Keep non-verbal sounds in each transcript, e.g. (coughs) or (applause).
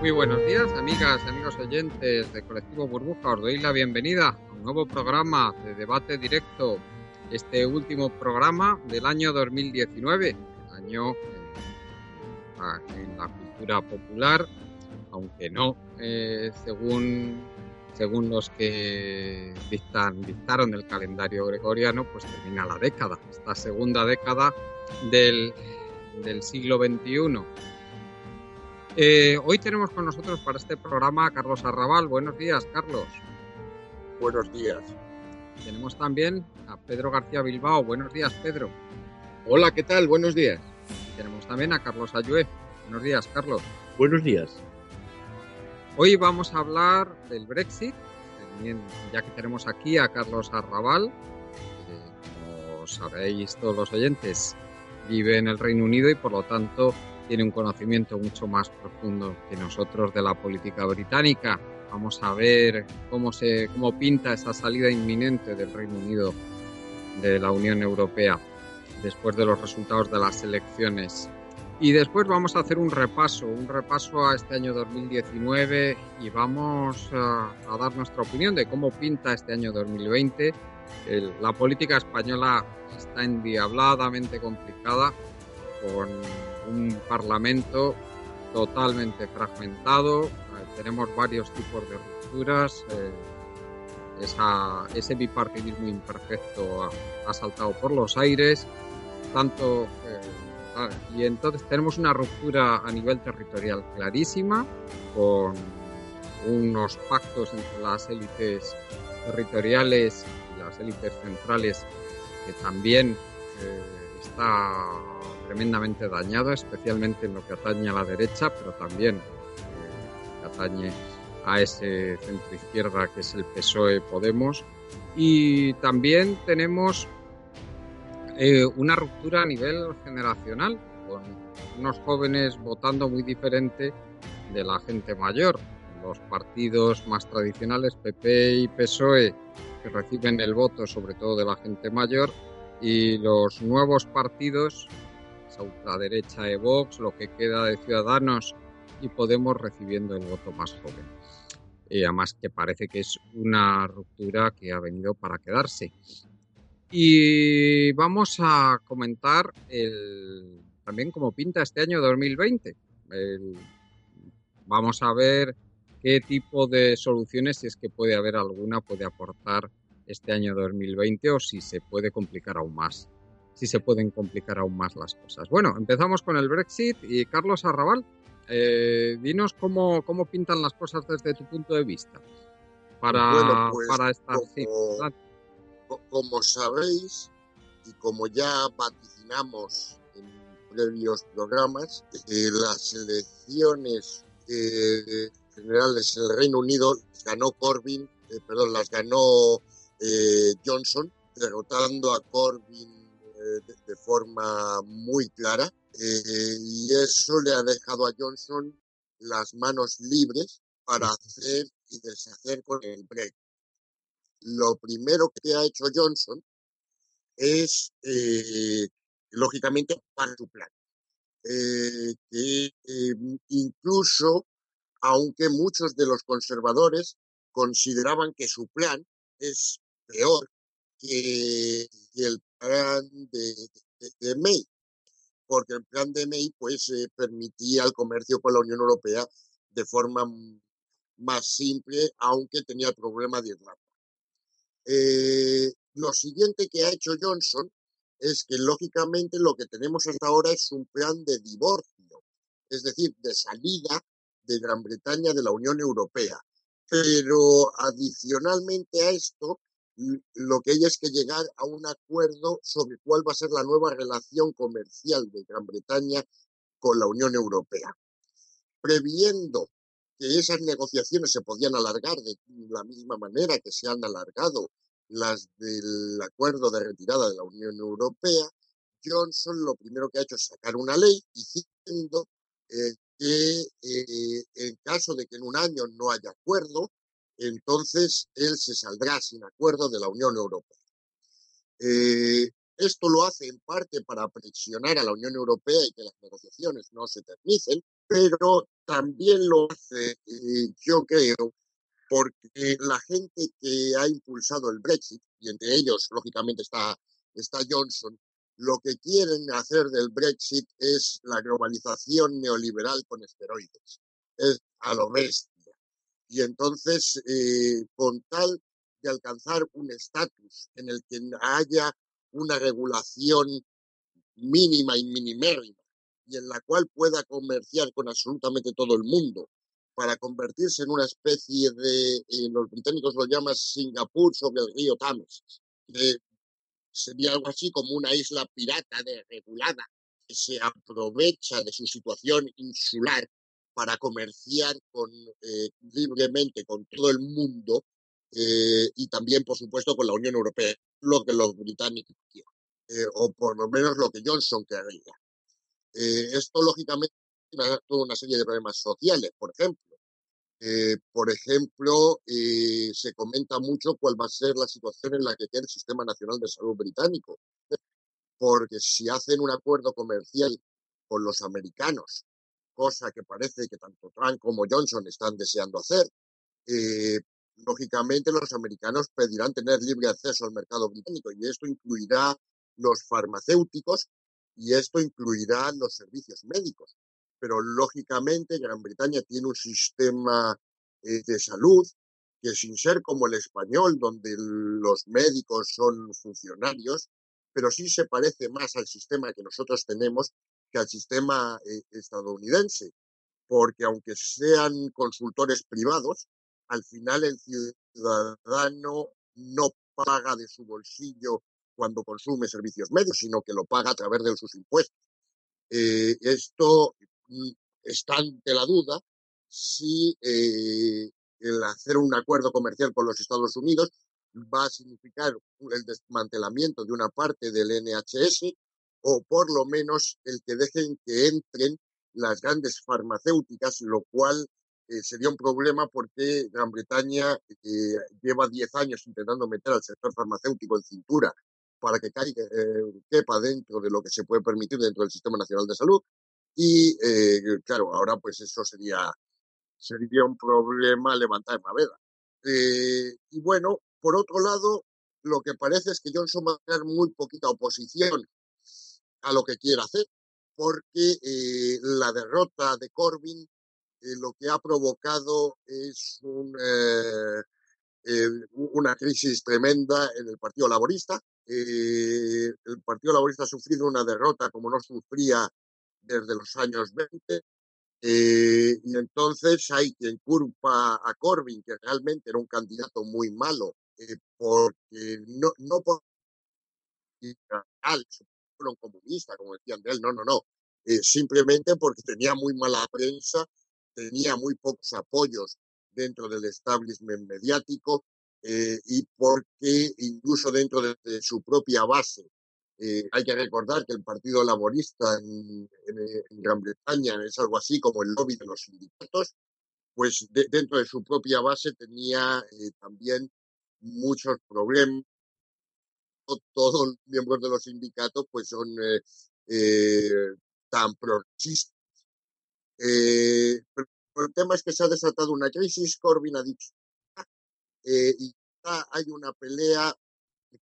Muy buenos días, amigas amigos oyentes de Colectivo Burbuja. Os doy la bienvenida a un nuevo programa de debate directo. Este último programa del año 2019, año eh, en la cultura popular, aunque no eh, según, según los que dictan, dictaron el calendario gregoriano, pues termina la década, esta segunda década del, del siglo XXI eh, hoy tenemos con nosotros para este programa a Carlos Arrabal. Buenos días, Carlos. Buenos días. Tenemos también a Pedro García Bilbao. Buenos días, Pedro. Hola, ¿qué tal? Buenos días. tenemos también a Carlos Ayue. Buenos días, Carlos. Buenos días. Hoy vamos a hablar del Brexit, ya que tenemos aquí a Carlos Arrabal, como sabéis todos los oyentes, vive en el Reino Unido y por lo tanto tiene un conocimiento mucho más profundo que nosotros de la política británica. Vamos a ver cómo se cómo pinta esa salida inminente del Reino Unido de la Unión Europea después de los resultados de las elecciones. Y después vamos a hacer un repaso, un repaso a este año 2019 y vamos a, dar nuestra opinión de cómo pinta este año 2020. la política española está endiabladamente complicada con un parlamento totalmente fragmentado, eh, tenemos varios tipos de rupturas, eh, ese bipartidismo imperfecto ha, saltado por los aires, tanto eh, ah, y entonces tenemos una ruptura a nivel territorial clarísima con unos pactos entre las élites territoriales y las élites centrales que también está tremendamente dañado, especialmente en lo que atañe a la derecha, pero también eh, atañe a ese centro izquierda que es el PSOE Podemos. Y también tenemos eh, una ruptura a nivel generacional, con unos jóvenes votando muy diferente de la gente mayor. Los partidos más tradicionales, PP y PSOE, que reciben el voto sobre todo de la gente mayor, y los nuevos partidos ultraderecha de Vox, lo que queda de Ciudadanos y Podemos recibiendo el voto más joven. Además que parece que es una ruptura que ha venido para quedarse. Y vamos a comentar el, también cómo pinta este año 2020. vamos a ver qué tipo de soluciones, si es que puede haber alguna, puede aportar este año 2020 o si se puede complicar aún más si se pueden complicar aún más las cosas. Bueno, empezamos con el Brexit y Carlos Arrabal, eh, dinos cómo, cómo pintan las cosas desde tu punto de vista para, pues, para esta como, como sabéis y como ya vaticinamos en previos programas, eh, las elecciones eh, generales en el Reino Unido ganó Corbyn, perdón, las ganó Johnson, derrotando a Corbyn de, forma muy clara eh, y eso le ha dejado a Johnson las manos libres para hacer y deshacer con el Brexit. Lo primero que ha hecho Johnson es, eh, lógicamente, para su plan. Eh, que incluso, aunque muchos de los conservadores consideraban que su plan es peor que, el plan de, May, porque el plan de May pues eh, permitía el comercio con la Unión Europea de forma más simple, aunque tenía el problema de Irlanda. Eh, lo siguiente que ha hecho Johnson es que lógicamente lo que tenemos hasta ahora es un plan de divorcio, es decir, de salida de Gran Bretaña de la Unión Europea. Pero adicionalmente a esto, lo que hay es que llegar a un acuerdo sobre cuál va a ser la nueva relación comercial de Gran Bretaña con la Unión Europea. Previendo que esas negociaciones se podían alargar de la misma manera que se han alargado las del acuerdo de retirada de la Unión Europea, Johnson lo primero que ha hecho es sacar una ley diciendo eh, que eh, en caso de que en un año no haya acuerdo, entonces él se saldrá sin acuerdo de la Unión Europea. Eh, esto lo hace en parte para presionar a la Unión Europea y que las negociaciones no se terminen, pero también lo hace, eh, yo creo, porque la gente que ha impulsado el Brexit, y entre ellos, lógicamente, está, Johnson, lo que quieren hacer del Brexit es la globalización neoliberal con esteroides, es a lo bestia. Y entonces, eh, con tal de alcanzar un estatus en el que haya una regulación mínima y minimérrima y en la cual pueda comerciar con absolutamente todo el mundo para convertirse en una especie de, eh, los británicos lo llaman Singapur sobre el río Thames, que sería algo así como una isla pirata desregulada que se aprovecha de su situación insular para comerciar con, eh, libremente con todo el mundo eh, y también, por supuesto, con la Unión Europea, lo que los británicos quieren, eh, o por lo menos lo que Johnson querría. esto, lógicamente, tiene toda una serie de problemas sociales, por ejemplo. por ejemplo, se comenta mucho cuál va a ser la situación en la que quede el Sistema Nacional de Salud británico, porque si hacen un acuerdo comercial con los americanos cosa que parece que tanto Trump como Johnson están deseando hacer. Eh, lógicamente los americanos pedirán tener libre acceso al mercado británico y esto incluirá los farmacéuticos y esto incluirá los servicios médicos. Pero lógicamente Gran Bretaña tiene un sistema eh, de salud que sin ser como el español, donde los médicos son funcionarios, pero sí se parece más al sistema que nosotros tenemos que al sistema eh, estadounidense, porque aunque sean consultores privados, al final el ciudadano no paga de su bolsillo cuando consume servicios médicos, sino que lo paga a través de sus impuestos. Eh, esto mm, está ante la duda si eh, el hacer un acuerdo comercial con los Estados Unidos va a significar el desmantelamiento de una parte del NHS o por lo menos el que dejen que entren las grandes farmacéuticas, lo cual eh, sería un problema porque Gran Bretaña eh, lleva 10 años intentando meter al sector farmacéutico en cintura para que caiga, eh, quepa dentro de lo que se puede permitir dentro del Sistema Nacional de Salud. Y claro, ahora pues eso sería, sería un problema levantar veda. y bueno, por otro lado, lo que parece es que Johnson va a tener muy poquita oposición a lo que quiera hacer, porque eh, la derrota de Corbyn eh, lo que ha provocado es eh, una crisis tremenda en el Partido Laborista. el Partido Laborista ha sufrido una derrota como no sufría desde los años 20. y entonces hay quien culpa a Corbyn, que realmente era un candidato muy malo, porque no, no por un comunista, como decían de él, no, no, no. Eh, simplemente porque tenía muy mala prensa, tenía muy pocos apoyos dentro del establishment mediático eh, y porque incluso dentro de, su propia base, eh, hay que recordar que el Partido Laborista en, Gran Bretaña es algo así como el lobby de los sindicatos, pues dentro de su propia base tenía también muchos problemas todos los miembros de los sindicatos pues son eh, eh, tan progresistas. Eh, el tema es que se ha desatado una crisis, Corbyn ha dicho, y hay una pelea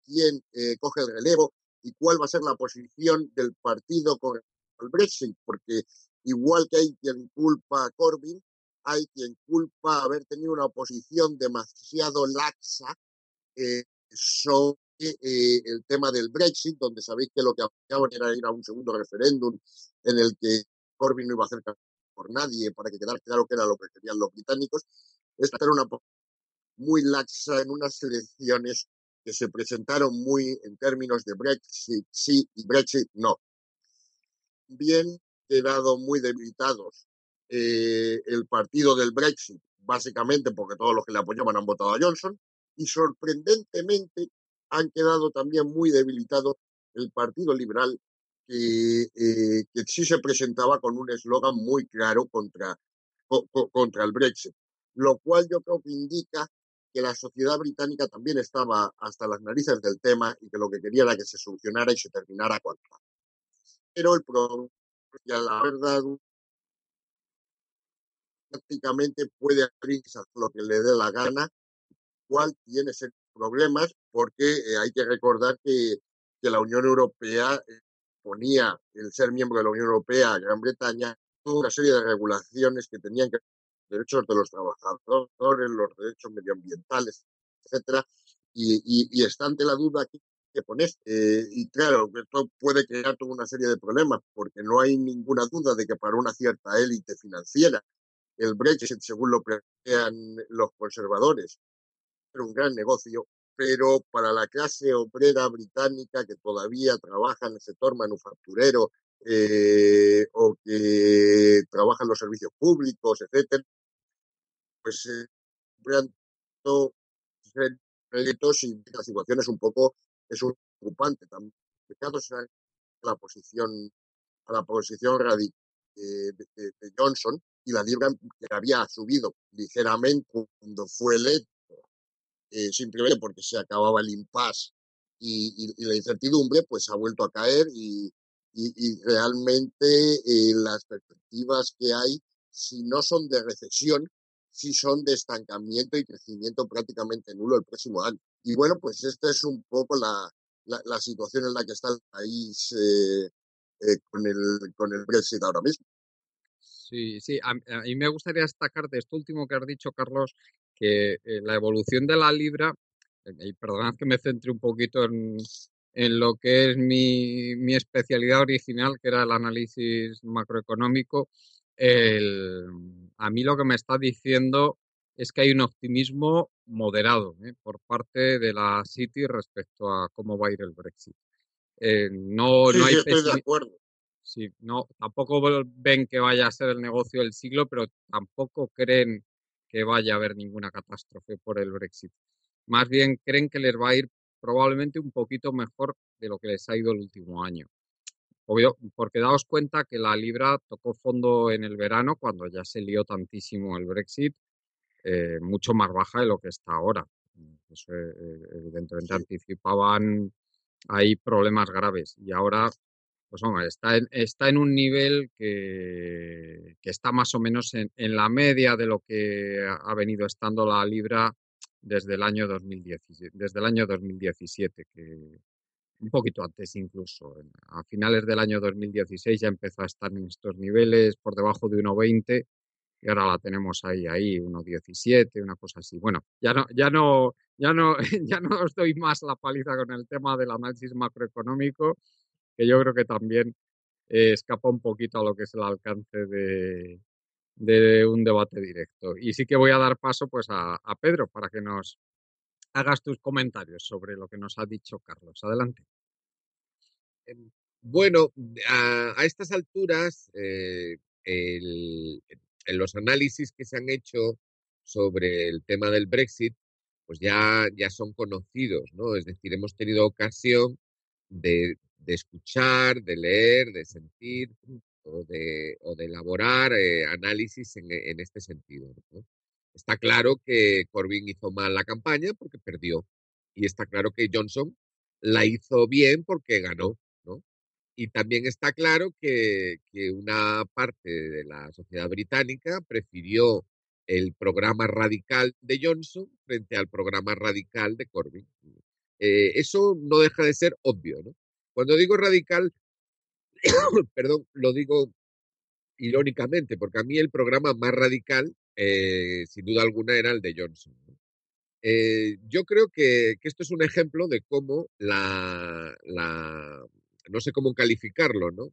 quién coge el relevo y cuál va a ser la posición del partido con el Brexit, porque igual que hay quien culpa a Corbyn, hay quien culpa haber tenido una oposición demasiado laxa eh, eh, el tema del Brexit, donde sabéis que lo que acaban era ir a un segundo referéndum en el que Corbyn no iba a hacer por nadie para que quedara claro que era lo que querían los británicos. Esta era una muy laxa en unas elecciones que se presentaron muy en términos de Brexit sí y Brexit no. Bien quedado muy debilitados eh, el partido del Brexit, básicamente porque todos los que le apoyaban han votado a Johnson, y sorprendentemente han quedado también muy debilitados el Partido Liberal, que, eh, que sí se presentaba con un eslogan muy claro contra, contra el Brexit, lo cual yo creo que indica que la sociedad británica también estaba hasta las narices del tema y que lo que quería era que se solucionara y se terminara cuanto antes. Pero el problema, la verdad, prácticamente puede abrir lo que le dé la gana, cual tiene problemas porque eh, hay que recordar que, que la Unión Europea eh, ponía el ser miembro de la Unión Europea a Gran Bretaña toda una serie de regulaciones que tenían que derechos de los trabajadores, los derechos medioambientales, etcétera, y, y, está ante la duda aquí que pones. Eh, y claro, esto puede crear toda una serie de problemas, porque no hay ninguna duda de que para una cierta élite financiera, el Brexit, según lo plantean los conservadores, era un gran negocio, pero para la clase obrera británica que todavía trabaja en el sector manufacturero eh, o que trabaja en los servicios públicos, etcétera, pues eh, créditos y la situación es un poco es un preocupante también. la posición a la posición radical de, Johnson y la libra que había subido ligeramente cuando fue electo, eh, simplemente porque se acababa el impasse y, la incertidumbre, pues ha vuelto a caer y, realmente eh, las perspectivas que hay, si no son de recesión, sí son de estancamiento y crecimiento prácticamente nulo el próximo año. Y bueno, pues esta es un poco la, la, situación en la que está el país eh, eh, con, el, con el Brexit ahora mismo. Sí, sí, a, mí me gustaría destacar de esto último que has dicho, Carlos, que eh, la evolución de la libra, y perdonad que me centre un poquito en, en lo que es mi, mi, especialidad original, que era el análisis macroeconómico, el, a mí lo que me está diciendo es que hay un optimismo moderado ¿eh? por parte de la City respecto a cómo va a ir el Brexit. Eh, no, no hay estoy de acuerdo. Sí, no, tampoco ven que vaya a ser el negocio del siglo, pero tampoco creen que vaya a haber ninguna catástrofe por el Brexit. Más bien creen que les va a ir probablemente un poquito mejor de lo que les ha ido el último año. Obvio, porque daos cuenta que la libra tocó fondo en el verano cuando ya se lió tantísimo el Brexit eh, mucho más baja de lo que está ahora. Eso, eh, evidentemente anticipaban hay problemas graves y ahora pues hombre, está en, está en un nivel que, que está más o menos en, en, la media de lo que ha venido estando la libra desde el año 2017, desde el año 2017 que un poquito antes incluso a finales del año 2016 ya empezó a estar en estos niveles por debajo de 1.20 y ahora la tenemos ahí, ahí, 1.17, una cosa así. Bueno, ya no, ya no, ya no, (laughs) ya no os doy más la paliza con el tema del análisis macroeconómico, que yo creo que también eh, escapa un poquito a lo que es el alcance de, un debate directo. Y sí que voy a dar paso pues a, Pedro para que nos hagas tus comentarios sobre lo que nos ha dicho Carlos. Adelante. Em, bueno, a, estas alturas, eh, los análisis que se han hecho sobre el tema del Brexit, pues ya, ya son conocidos, ¿no? Es decir, hemos tenido ocasión de, de escuchar, de leer, de sentir o de, o de elaborar eh, análisis en, este sentido. ¿no? Está claro que Corbyn hizo mal la campaña porque perdió y está claro que Johnson la hizo bien porque ganó. Y también está claro que, una parte de la sociedad británica prefirió el programa radical de Johnson frente al programa radical de Corbyn. Eh, eso no deja de ser obvio. ¿no? Cuando digo radical, (coughs) perdón, lo digo irónicamente, porque a mí el programa más radical, eh, sin duda alguna, era el de Johnson. Eh, yo creo que, esto es un ejemplo de cómo la, no sé cómo calificarlo, ¿no?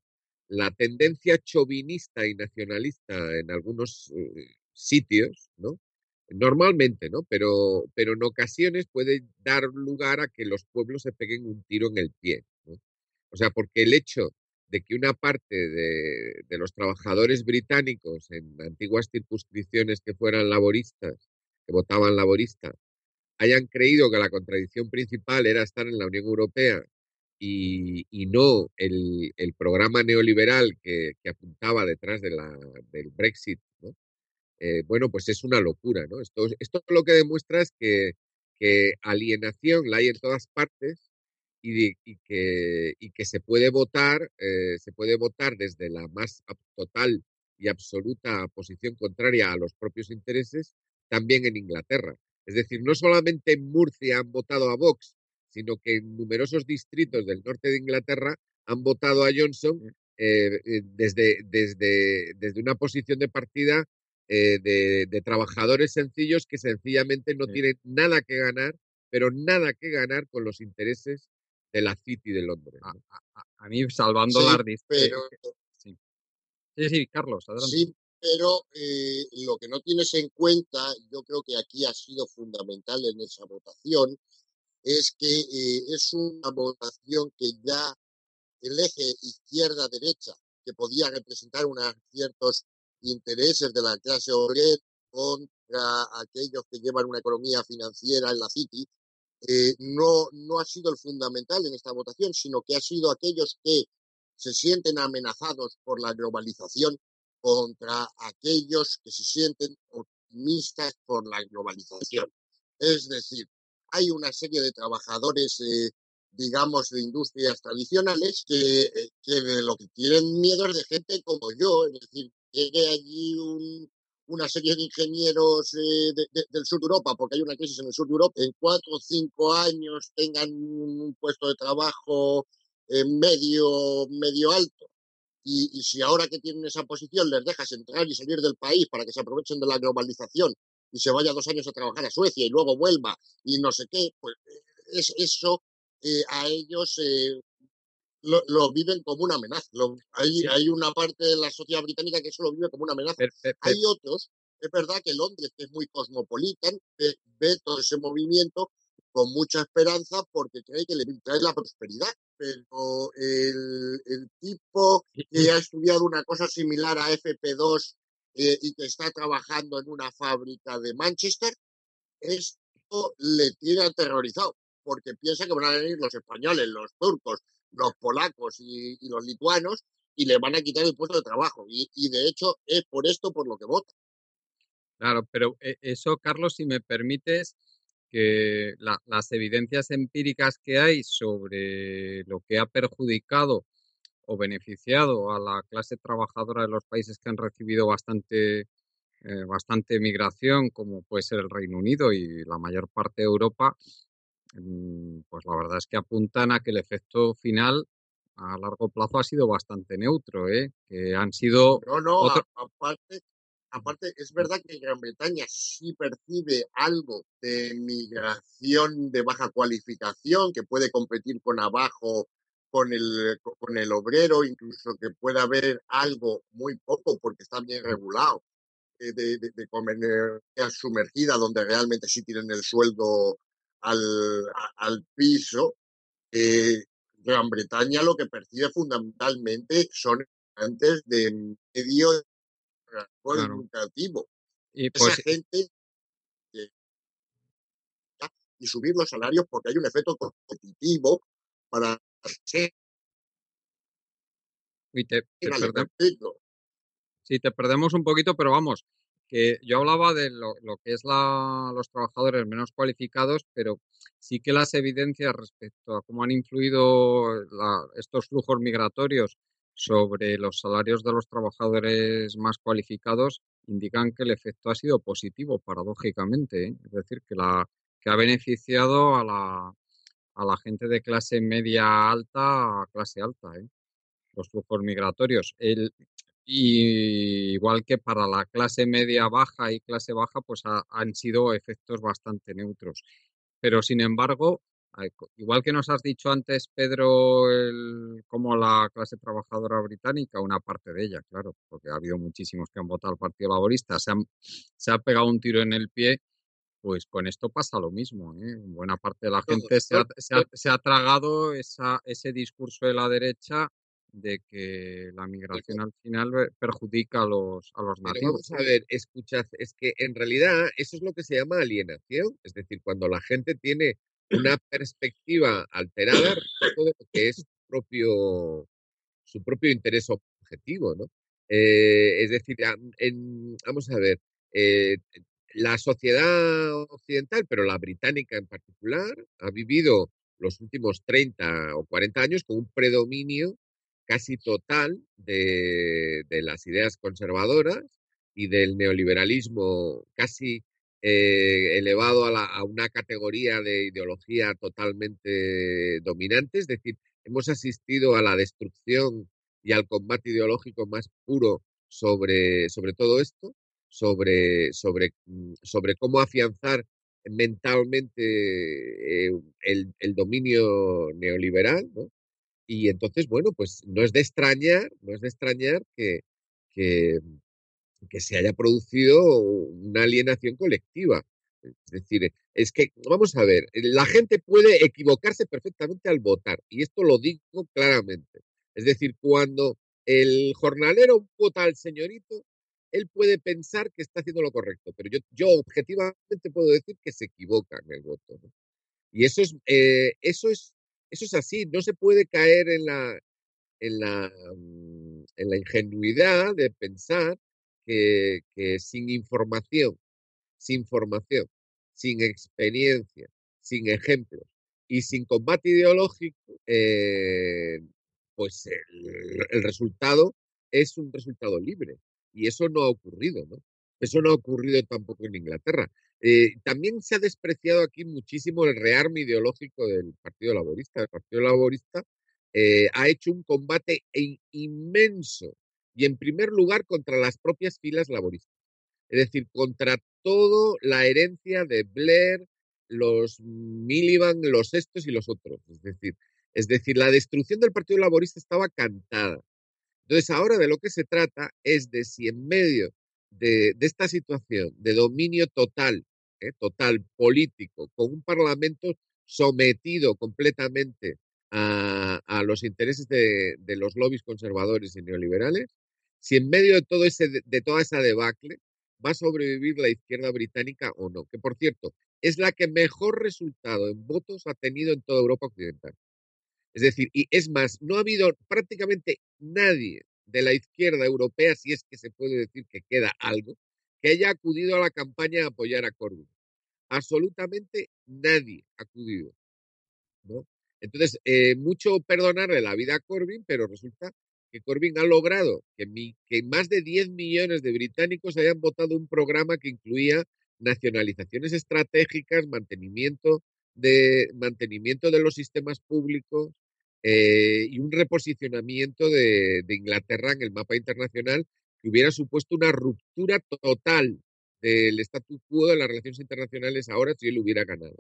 La tendencia chauvinista y nacionalista en algunos eh, sitios, ¿no? Normalmente, ¿no? Pero, pero en ocasiones puede dar lugar a que los pueblos se peguen un tiro en el pie. O sea, porque el hecho de que una parte de, los trabajadores británicos en antiguas circunscripciones que fueran laboristas, que votaban laborista, hayan creído que la contradicción principal era estar en la Unión Europea y, no el, el, programa neoliberal que, apuntaba detrás del Brexit, ¿no? eh, bueno, pues es una locura, ¿no? Esto, lo que demuestra es que alienación la hay en todas partes y, y, que, y que se puede votar, eh, se puede votar desde la más total y absoluta posición contraria a los propios intereses también en Inglaterra. Es decir, no solamente en Murcia han votado a Vox, sino que en numerosos distritos del norte de Inglaterra han votado a Johnson eh, eh, desde, desde, desde una posición de partida eh, de, trabajadores sencillos que sencillamente no tienen nada que ganar, pero nada que ganar con los intereses de la City de Londres. A, mí, salvando la pero, sí. sí. Carlos, adelante. Sí, pero lo que no tienes en cuenta, yo creo que aquí ha sido fundamental en esa votación, es que es una votación que ya el eje izquierda-derecha, que podía representar unos ciertos intereses de la clase obrera contra aquellos que llevan una economía financiera en la City, eh, no, no ha sido el fundamental en esta votación, sino que ha sido aquellos que se sienten amenazados por la globalización contra aquellos que se sienten optimistas por la globalización. Es decir, hay una serie de trabajadores eh, digamos, de industrias tradicionales que, eh, que lo que tienen miedo es de gente como yo, es decir, llegue allí un, una serie de ingenieros eh, del sur de Europa, porque hay una crisis en el sur de Europa, en cuatro o cinco años tengan un puesto de trabajo eh, medio, medio alto. Y, y, si ahora que tienen esa posición les dejas entrar y salir del país para que se aprovechen de la globalización y se vaya dos años a trabajar a Suecia y luego vuelva y no sé qué, pues es, eso eh, a ellos eh, lo, viven como una amenaza. hay, hay una parte de la sociedad británica que eso lo vive como una amenaza. Hay otros, es verdad que Londres, que es muy cosmopolitan, ve, todo ese movimiento con mucha esperanza porque cree que le trae la prosperidad. Pero el, el tipo que ha estudiado una cosa similar a FP2 eh, y que está trabajando en una fábrica de Manchester, esto le tiene aterrorizado porque piensa que van a venir los españoles, los turcos, los polacos y, los lituanos y le van a quitar el puesto de trabajo. Y, de hecho es por esto por lo que vota. Claro, pero eh, eso, Carlos, si me permites, que las evidencias empíricas que hay sobre lo que ha perjudicado o beneficiado a la clase trabajadora de los países que han recibido bastante, eh, bastante migración, como puede ser el Reino Unido y la mayor parte de Europa, pues la verdad es que apuntan a que el efecto final a largo plazo ha sido bastante neutro, ¿eh? que han sido... No, no, aparte, aparte es verdad que Gran Bretaña sí percibe algo de migración de baja cualificación que puede competir con abajo con el, con el obrero, incluso que pueda haber algo muy poco porque está bien regulado eh, de, de, de sumergida donde realmente sí tienen el sueldo al, al piso, eh, Gran Bretaña lo que percibe fundamentalmente son antes de medio educativo. Y Esa pues gente y subir los salarios porque hay un efecto competitivo para y te, sí, te perdemos un poquito, pero vamos, que yo hablaba de lo, que es la, los trabajadores menos cualificados, pero sí que las evidencias respecto a cómo han influido estos flujos migratorios sobre los salarios de los trabajadores más cualificados indican que el efecto ha sido positivo, paradójicamente. ¿eh? Es decir, que, la, que ha beneficiado a la, a la gente de clase media alta a clase alta, ¿eh? los flujos migratorios. El, y igual que para la clase media baja y clase baja, pues han sido efectos bastante neutros. Pero sin embargo, igual que nos has dicho antes, Pedro, el, como la clase trabajadora británica, una parte de ella, claro, porque ha habido muchísimos que han votado al Partido Laborista, se, se ha pegado un tiro en el pie, pues con esto pasa lo mismo. ¿eh? Buena parte de la gente se ha, se ha, se ha tragado esa, ese discurso de la derecha de que la migración al final perjudica a los, a los nativos. Vamos a ver, escuchad, es que en realidad eso es lo que se llama alienación, es decir, cuando la gente tiene una (clears throat) perspectiva alterada respecto de lo que es su propio, su propio interés objetivo, ¿no? Eh, es decir, vamos a ver, eh, la sociedad occidental, pero la británica en particular, ha vivido los últimos 30 o 40 años con un predominio casi total de, las ideas conservadoras y del neoliberalismo casi eh, elevado a, a, una categoría de ideología totalmente dominante, es decir, hemos asistido a la destrucción y al combate ideológico más puro sobre, sobre todo esto, sobre, sobre, mm, sobre cómo afianzar mentalmente eh, el, el, dominio neoliberal, ¿no? Y entonces, bueno, pues no es de extrañar, no es de extrañar que, que, se haya producido una alienación colectiva. Es decir, es que, vamos a ver, la gente puede equivocarse perfectamente al votar, y esto lo digo claramente. Es decir, cuando el jornalero vota al señorito, él puede pensar que está haciendo lo correcto, pero yo, yo objetivamente puedo decir que se equivoca en el voto. Y eso es, eh, eso, es, eso es así, no se puede caer en la, en la, mm, en la ingenuidad de pensar que, sin información, sin formación, sin experiencia, sin ejemplos y sin combate ideológico, eh, pues el, el, resultado es un resultado libre. Y eso no ha ocurrido, ¿no? Eso no ha ocurrido tampoco en Inglaterra. Eh, también se ha despreciado aquí muchísimo el rearme ideológico del Partido Laborista. El Partido Laborista eh, ha hecho un combate inmenso y en primer lugar contra las propias filas laboristas. Es decir, contra toda la herencia de Blair, los Miliband, los estos y los otros. Es decir, es decir, la destrucción del Partido Laborista estaba cantada. Entonces, ahora de lo que se trata es de si en medio de, esta situación de dominio total, ¿eh? total político, con un parlamento sometido completamente a, los intereses de, los lobbies conservadores y neoliberales, si en medio de todo ese de toda esa debacle va a sobrevivir la izquierda británica o no, que por cierto es la que mejor resultado en votos ha tenido en toda Europa occidental. Es decir, y es más, no ha habido prácticamente nadie de la izquierda europea, si es que se puede decir que queda algo, que haya acudido a la campaña a apoyar a Corbyn. Absolutamente nadie ha acudido. ¿no? Entonces, eh, mucho perdonarle la vida a Corbyn, pero resulta que Corbyn ha logrado que, que más de 10 millones de británicos hayan votado un programa que incluía nacionalizaciones estratégicas, mantenimiento de, mantenimiento de los sistemas públicos eh, y un reposicionamiento de, de, Inglaterra en el mapa internacional que hubiera supuesto una ruptura total del statu quo de las relaciones internacionales ahora si él hubiera ganado.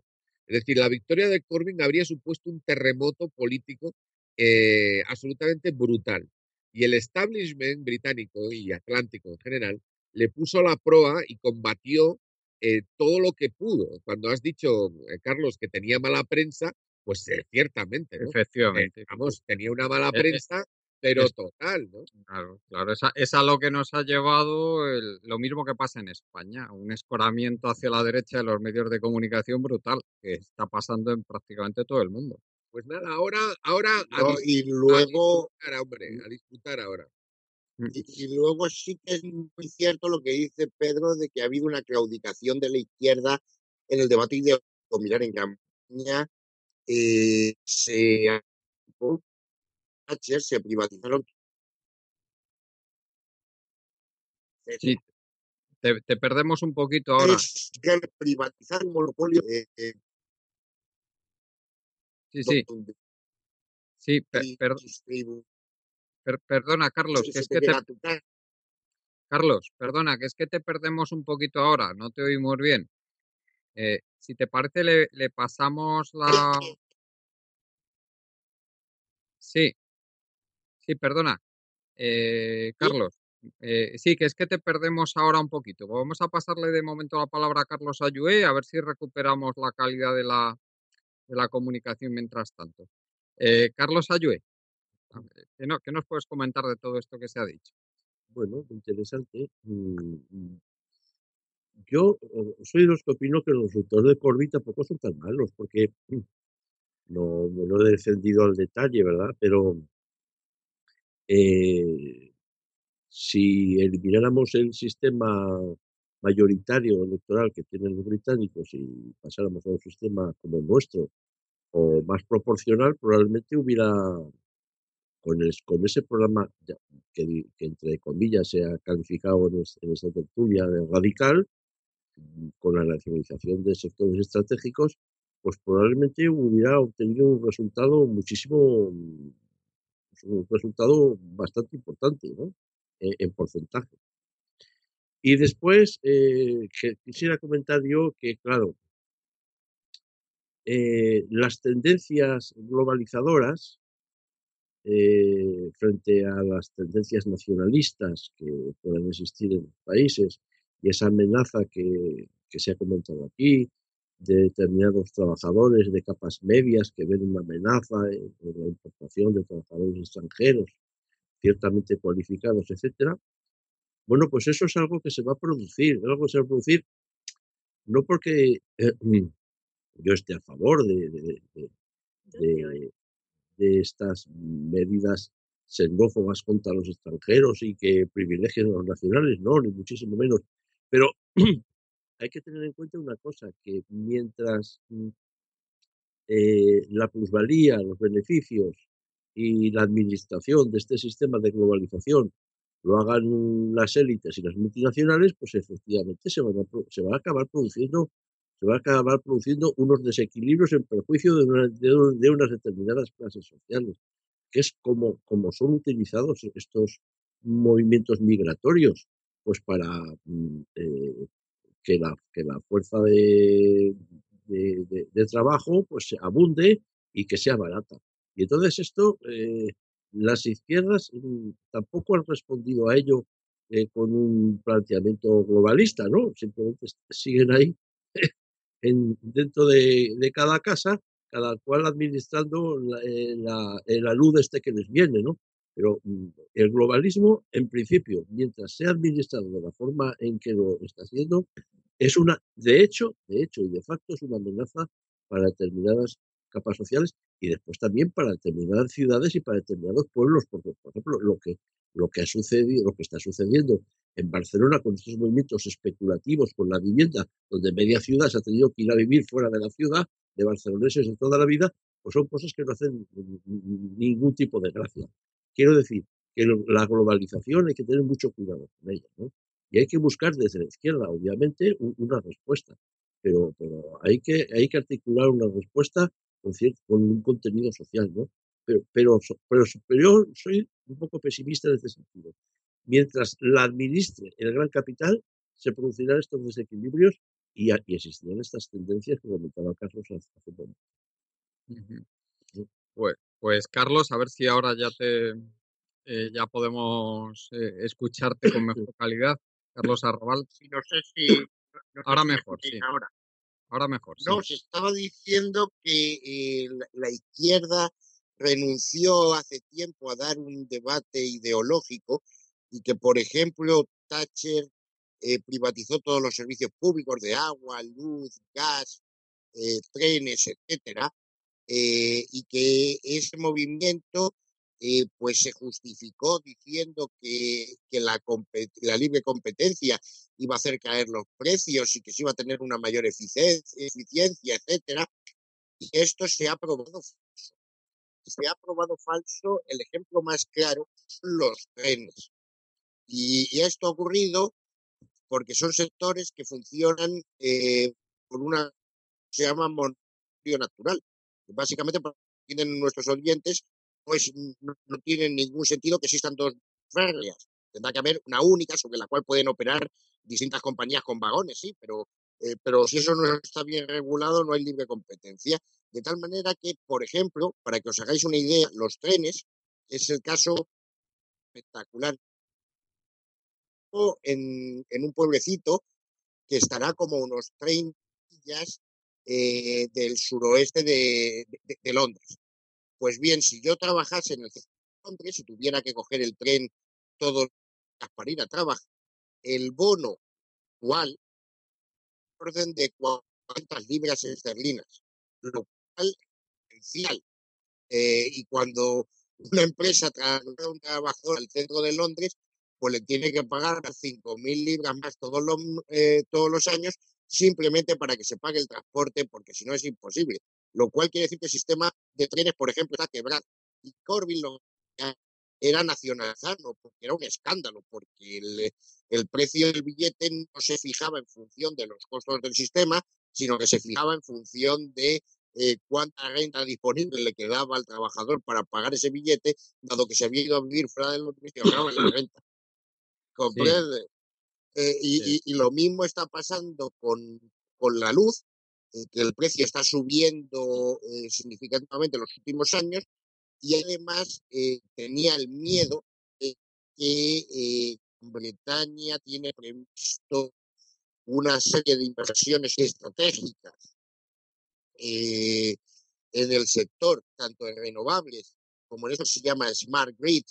Es decir, la victoria de Corbyn habría supuesto un terremoto político eh, absolutamente brutal. Y el establishment británico y atlántico en general le puso la proa y combatió eh, todo lo que pudo. Cuando has dicho, eh, Carlos, que tenía mala prensa, pues eh, ciertamente. ¿no? Efectivamente. vamos, tenía una mala prensa, pero total, ¿no? Claro, claro. Esa, es a lo que nos ha llevado lo mismo que pasa en España, un escoramiento hacia la derecha de los medios de comunicación brutal, que está pasando en prácticamente todo el mundo. Pues nada, ahora, ahora y luego a disfrutar, hombre, a disfrutar ahora. Mm. Y, luego sí que es muy cierto lo que dice Pedro de que ha habido una claudicación de la izquierda en el debate de mirar en campaña. Eh, se, se privatizaron. Sí, te, te, perdemos un poquito ahora. Es que privatizar un monopolio. Eh, eh, sí, sí. Sí, per, per, Per, perdona, Carlos, que es que te... Carlos, perdona, que es que te perdemos un poquito ahora, no te oímos bien. Eh, si te parece, le, le pasamos la... Sí, sí, perdona. Eh, Carlos, eh, sí, que es que te perdemos ahora un poquito. Vamos a pasarle de momento la palabra a Carlos Ayué, a ver si recuperamos la calidad de la, de la comunicación mientras tanto. Eh, Carlos Ayué. ¿Qué, no, ¿Qué nos puedes comentar de todo esto que se ha dicho? Bueno, interesante. Yo soy de los que opino que los resultados de Corby tampoco son tan malos, porque mm, no me lo he defendido al detalle, ¿verdad? Pero eh, si elimináramos el sistema mayoritario electoral que tienen los británicos y pasáramos a un sistema como el nuestro o más proporcional, probablemente hubiera con, con ese programa que, entre comillas se ha calificado en, en esta tertulia de radical, con la nacionalización de sectores estratégicos, pues probablemente hubiera obtenido un resultado muchísimo, un resultado bastante importante, ¿no? En, porcentaje. Y después eh, quisiera comentar yo que, claro, eh, las tendencias globalizadoras eh, frente a las tendencias nacionalistas que pueden existir en los países y esa amenaza que, que se ha comentado aquí de determinados trabajadores de capas medias que ven una amenaza en, la importación de trabajadores extranjeros ciertamente cualificados, etcétera. Bueno, pues eso es algo que se va a producir, algo que se va a producir no porque eh, (clears throat) yo esté a favor de, de, estas medidas xenófobas contra los extranjeros y que privilegien a los nacionales, no, ni muchísimo menos. Pero (clears throat) hay que tener en cuenta una cosa, que mientras mm, eh, la plusvalía, los beneficios y la administración de este sistema de globalización lo hagan las élites y las multinacionales, pues efectivamente se, van a acabar produciendo se va a acabar produciendo unos desequilibrios en perjuicio de, de, unas determinadas clases sociales, que es como, como son utilizados estos movimientos migratorios, pues para mm, eh, que la, que la fuerza de, de, trabajo pues abunde y que sea barata. Y entonces esto, eh, las izquierdas mm, tampoco han respondido a ello eh, con un planteamiento globalista, ¿no? Simplemente siguen ahí (laughs) en, dentro de, de, cada casa, cada cual administrando la, la, la, luz este que les viene, ¿no? Pero mm, el globalismo, en principio, mientras sea administrado de la forma en que lo está haciendo, es una, de hecho, de hecho y de facto es una amenaza para determinadas capas sociales y después también para determinadas ciudades y para determinados pueblos, porque por ejemplo lo que lo que ha sucedido, lo que está sucediendo en Barcelona con estos movimientos especulativos con la vivienda, donde media ciudad se ha tenido que ir a vivir fuera de la ciudad, de barceloneses de toda la vida, pues son cosas que no hacen ningún tipo de gracia. Quiero decir que la globalización hay que tener mucho cuidado con ella, ¿no? Y hay que buscar desde la izquierda, obviamente, una respuesta. Pero, pero hay, que, hay que articular una respuesta con, cierto, con un contenido social, ¿no? Pero, pero, pero, yo soy un poco pesimista en este sentido. Mientras la administre el gran capital, se producirán estos desequilibrios y, y existirán estas tendencias que comentaba Carlos hace un pues, pues, Carlos, a ver si ahora ya te eh, ya podemos eh, escucharte con mejor calidad. Carlos Arrabal. Sí, no sé si. (clears throat) ahora mejor, sí. Ahora. ahora mejor. No, se estaba diciendo que eh, la, izquierda renunció hace tiempo a dar un debate ideológico y que, por ejemplo, Thatcher eh, privatizó todos los servicios públicos de agua, luz, gas, eh, trenes, etcétera, y que ese movimiento eh, pues se justificó diciendo que, la, la, libre competencia iba a hacer caer los precios y que se iba a tener una mayor eficiencia, etcétera. Y esto se ha probado falso. Se ha probado falso. El ejemplo más claro son los trenes. Y, esto ha ocurrido porque son sectores que funcionan eh, por una se llama monopolio natural. Básicamente, tienen nuestros oyentes, pues no, tiene ningún sentido que existan dos ferias. Tendrá que haber una única sobre la cual pueden operar distintas compañías con vagones, sí, pero, eh, pero si eso no está bien regulado, no hay libre competencia. De tal manera que, por ejemplo, para que os hagáis una idea, los trenes es el caso espectacular en, en un pueblecito que estará como unos 30 millas eh, del suroeste de, Londres. Pues bien, si yo trabajase en el centro de Londres, si tuviera que coger el tren todos para ir a trabajar, el bono actual orden de 40 libras esterlinas, lo cual es esencial. Eh, y cuando una empresa trae un trabajador al centro de Londres, pues le tiene que pagar 5.000 libras más todos los, eh, todos los años simplemente para que se pague el transporte, porque si no es imposible lo cual quiere decir que el sistema de trenes, por ejemplo, está quebrado. Y Corbyn lo era nacionalizarlo, porque era un escándalo, porque el, el precio del billete no se fijaba en función de los costos del sistema, sino que se fijaba en función de eh, cuánta renta disponible le quedaba al trabajador para pagar ese billete, dado que se había ido a vivir fuera del domicilio, la renta. ¿Comprende? Eh, y, y, lo mismo está pasando con, con la luz, eh, que el precio está subiendo significativamente en los últimos años, y además tenía el miedo de que Bretaña tiene previsto una serie de inversiones estratégicas eh, en el sector, tanto en renovables como en eso se llama Smart Grid,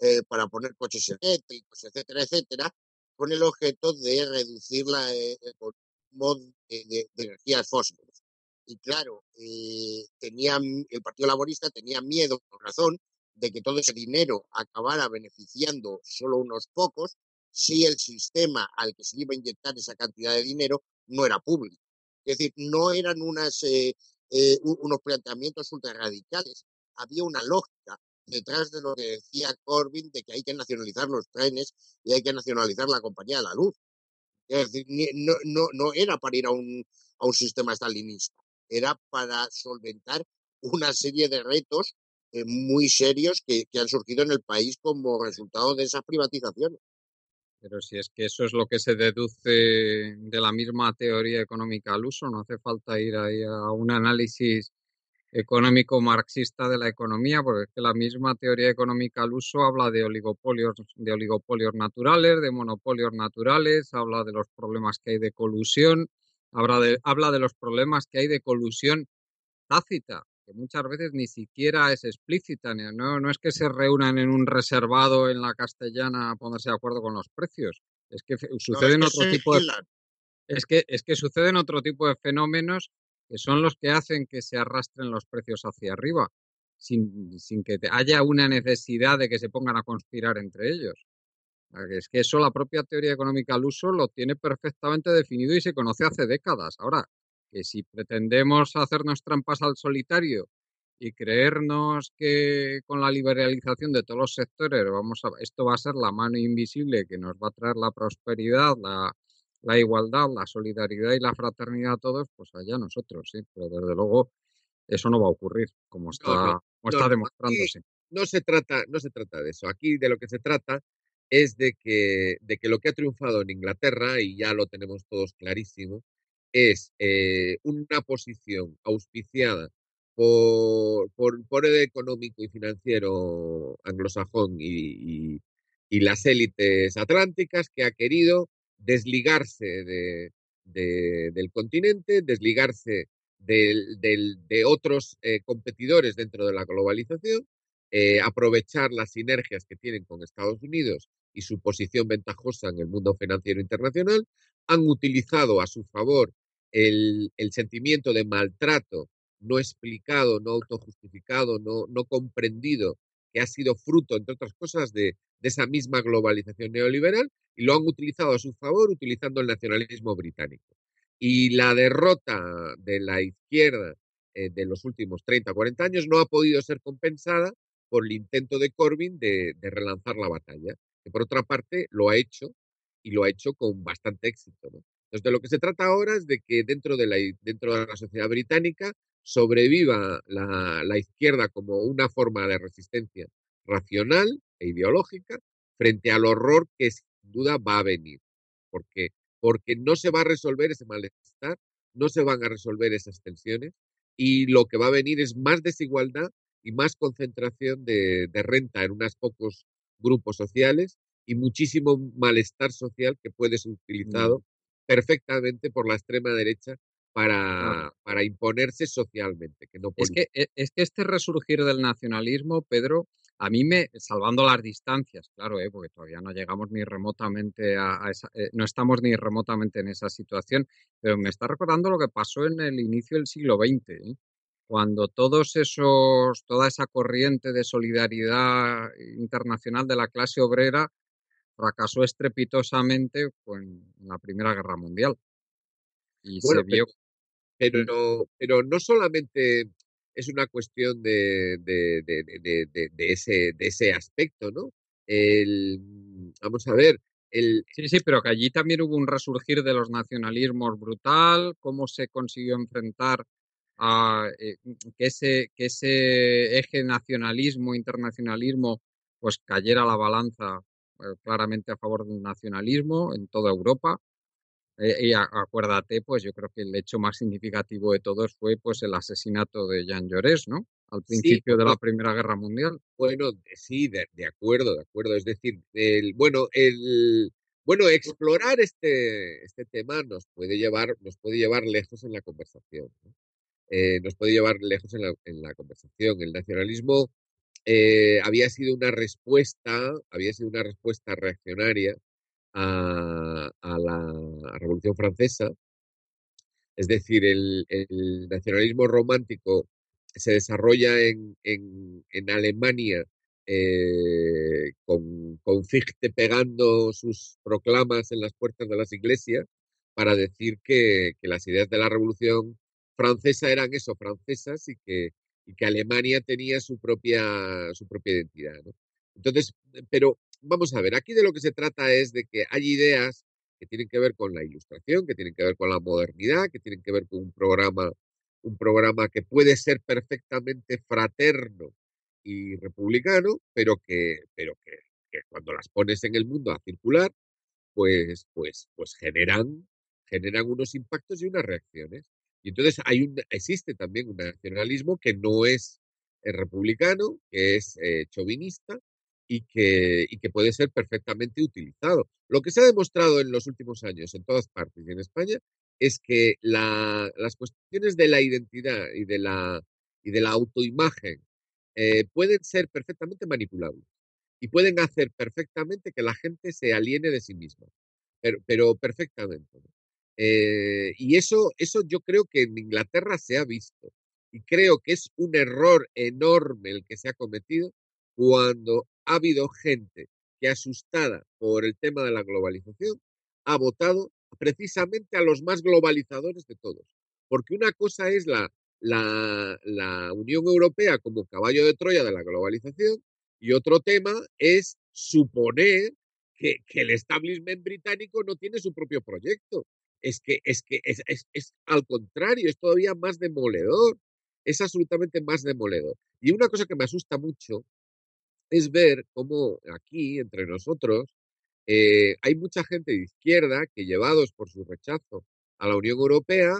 eh, para poner coches eléctricos, etcétera, etcétera, con el objeto de reducir la, eh, el consumo de, de, energías fósiles. Y claro, eh, tenía, el Partido Laborista tenía miedo, por razón, de que todo ese dinero acabara beneficiando solo unos pocos si el sistema al que se iba a inyectar esa cantidad de dinero no era público. Es decir, no eran unas, eh, eh, unos planteamientos ultra radicales. Había una lógica detrás de lo que decía Corbyn de que hay que nacionalizar los trenes y hay que nacionalizar la compañía de la luz. Es decir, no, no, no era para ir a un, a un sistema stalinista, era para solventar una serie de retos eh, muy serios que, que han surgido en el país como resultado de esas privatizaciones. Pero si es que eso es lo que se deduce de la misma teoría económica al uso, no hace falta ir ahí a un análisis económico marxista de la economía, porque es que la misma teoría económica al uso habla de oligopolios, de oligopolios naturales, de monopolios naturales, habla de los problemas que hay de colusión, habla de, habla de los problemas que hay de colusión tácita, que muchas veces ni siquiera es explícita, no, no es que se reúnan en un reservado en la castellana a ponerse de acuerdo con los precios, es que suceden no, es que otro tipo de es que es que suceden otro tipo de fenómenos que son los que hacen que se arrastren los precios hacia arriba, sin, sin que haya una necesidad de que se pongan a conspirar entre ellos. Es que eso la propia teoría económica al uso lo tiene perfectamente definido y se conoce hace décadas. Ahora, que si pretendemos hacernos trampas al solitario y creernos que con la liberalización de todos los sectores vamos a, esto va a ser la mano invisible que nos va a traer la prosperidad, la, la igualdad, la solidaridad y la fraternidad a todos, pues allá nosotros, sí, pero desde luego eso no va a ocurrir, como está, No, no, como está no, demostrándose. no se trata, no se trata de eso. Aquí de lo que se trata es de que, de que lo que ha triunfado en Inglaterra, y ya lo tenemos todos clarísimo, es eh, una posición auspiciada por, por, por el económico y financiero anglosajón y, y, y las élites atlánticas que ha querido desligarse de, de, del continente, desligarse de otros eh, competidores dentro de la globalización, eh, aprovechar las sinergias que tienen con Estados Unidos y su posición ventajosa en el mundo financiero internacional, han utilizado a su favor el, sentimiento de maltrato no explicado, no autojustificado, no comprendido, que ha sido fruto, entre otras cosas, de, de esa misma globalización neoliberal y lo han utilizado a su favor utilizando el nacionalismo británico. Y la derrota de la izquierda eh, de los últimos 30, 40 años no ha podido ser compensada por el intento de Corbyn de, relanzar la batalla, que por otra parte lo ha hecho y lo ha hecho con bastante éxito. ¿no? Entonces, de lo que se trata ahora es de que dentro de la, dentro de la sociedad británica sobreviva la izquierda como una forma de resistencia racional e ideológica frente al horror que sin duda va a venir. Porque, porque no se va a resolver ese malestar, no se van a resolver esas tensiones y lo que va a venir es más desigualdad y más concentración de, de renta en unos pocos grupos sociales y muchísimo malestar social que puede ser utilizado Mm. perfectamente por la extrema derecha para, para imponerse socialmente, que no Es que, e- es que este resurgir del nacionalismo, Pedro, a mí me, salvando las distancias, claro, ¿eh? porque todavía no llegamos ni remotamente a, a esa, eh, no estamos ni remotamente en esa situación, pero me está recordando lo que pasó en el inicio del siglo XX, ¿eh? cuando todos esos, toda esa corriente de solidaridad internacional de la clase obrera fracasó estrepitosamente en la Primera Guerra Mundial y Bueno, se vio pero, pero, pero no solamente es una cuestión de, de, de, de, ese, ese aspecto, ¿no? El, vamos a ver, el, Sí, sí, pero que allí también hubo un resurgir de los nacionalismos brutal, cómo se consiguió enfrentar a eh, que ese, que ese eje nacionalismo, internacionalismo, pues cayera la balanza eh, claramente a favor del nacionalismo en toda Europa. Eh, y a- acuérdate, pues yo creo que el hecho más significativo de todos fue pues el asesinato de Jean Jaurès, ¿no? Al sí, principio de la Primera Guerra Mundial. bueno, sí, de, de acuerdo, de acuerdo. Es decir, el, bueno, el, bueno, explorar este, este tema nos puede llevar, nos puede llevar lejos en la conversación, ¿no? Eh, nos puede llevar lejos en la, en la conversación. El nacionalismo eh, había sido una respuesta, había sido una respuesta reaccionaria a, la Revolución Francesa, es decir, el, nacionalismo romántico se desarrolla en, en, en Alemania eh, con, con Fichte pegando sus proclamas en las puertas de las iglesias para decir que, que las ideas de la Revolución Francesa eran eso, francesas, y que, y que Alemania tenía su propia, su propia identidad. ¿no? Entonces, pero vamos a ver, aquí de lo que se trata es de que hay ideas que tienen que ver con la ilustración, que tienen que ver con la modernidad, que tienen que ver con un programa, un programa que puede ser perfectamente fraterno y republicano, pero que, pero que, que cuando las pones en el mundo a circular, pues, pues, pues generan, generan unos impactos y unas reacciones. Y entonces hay un, existe también un nacionalismo que no es eh, republicano, que es eh, chauvinista y que, y que puede ser perfectamente utilizado. Lo que se ha demostrado en los últimos años en todas partes y en España es que la, las cuestiones de la identidad y de la, y de la autoimagen eh, pueden ser perfectamente manipulables y pueden hacer perfectamente que la gente se aliene de sí misma, pero, pero perfectamente. ¿no? Eh, y eso, eso yo creo que en Inglaterra se ha visto y creo que es un error enorme el que se ha cometido cuando ha habido gente que asustada por el tema de la globalización ha votado precisamente a los más globalizadores de todos. Porque una cosa es la, la, la Unión Europea como caballo de Troya de la globalización y otro tema es suponer que, el establishment británico no tiene su propio proyecto. Es que, es, que es, es al contrario, es todavía más demoledor. Es absolutamente más demoledor. Y una cosa que me asusta mucho es ver cómo aquí, entre nosotros, eh, hay mucha gente de izquierda que, llevados por su rechazo a la Unión Europea,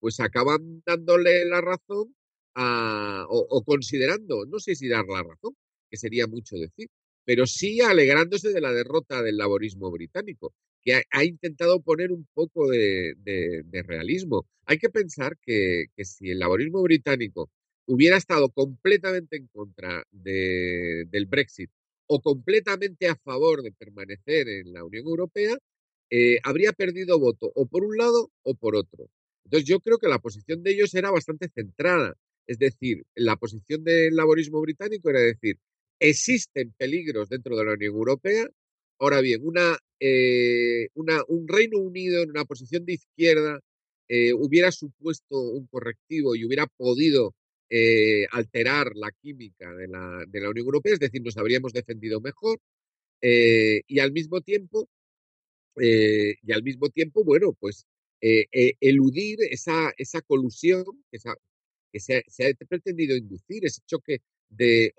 pues acaban dándole la razón o, considerando, no sé si dar la razón, que sería mucho decir, pero sí alegrándose de la derrota del laborismo británico, que ha, intentado poner un poco de, realismo. Hay que pensar que si el laborismo británico hubiera estado completamente en contra de- del Brexit o completamente a favor de permanecer en la Unión Europea, eh, habría perdido voto o por un lado o por otro. Entonces yo creo que la posición de ellos era bastante centrada. Es decir, la posición del laborismo británico era decir, existen peligros dentro de la Unión Europea. Ahora bien, una, eh, un Reino Unido en una posición de izquierda eh, hubiera supuesto un correctivo y hubiera podido eh, alterar la química de la, Unión Europea, es decir, nos habríamos defendido mejor eh, y al mismo tiempo eh, y al mismo tiempo, bueno, pues eludir esa, colusión que, se, ha, pretendido inducir, ese choque de,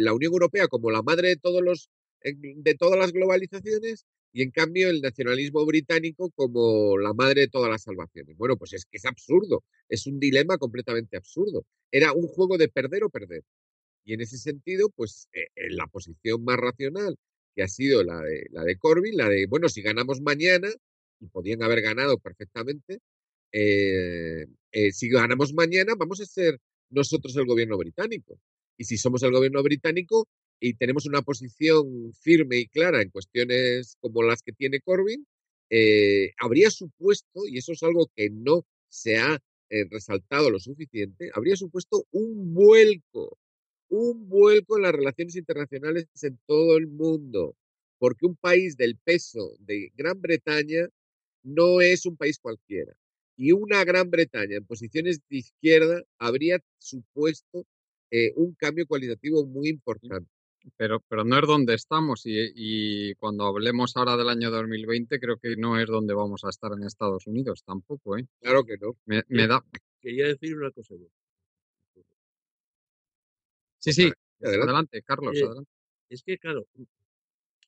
la Unión Europea como la madre de todas las globalizaciones y en cambio el nacionalismo británico como la madre de todas las salvaciones. Bueno, pues es que es absurdo, es un dilema completamente absurdo. Era un juego de perder o perder. Y en ese sentido, pues eh, en la posición más racional que ha sido la de, la de Corbyn, la de, bueno, si ganamos mañana, y podían haber ganado perfectamente, eh, eh, si ganamos mañana, vamos a ser nosotros el gobierno británico. Y si somos el gobierno británico y tenemos una posición firme y clara en cuestiones como las que tiene Corbyn, eh, habría supuesto, y eso es algo que no se ha eh, resaltado lo suficiente, habría supuesto un vuelco un vuelco en las relaciones internacionales en todo el mundo, porque un país del peso de Gran Bretaña no es un país cualquiera. y una Gran Bretaña en posiciones de izquierda habría supuesto eh, un cambio cualitativo muy importante. Pero, pero no es donde estamos y, y, cuando hablemos ahora del año 2020 creo que no es donde vamos a estar en Estados Unidos tampoco, ¿eh? Claro que no. Me, me da... Quería decir una cosa. Sí, sí, Adelante. adelante, Carlos, Eh, adelante. Es que, claro,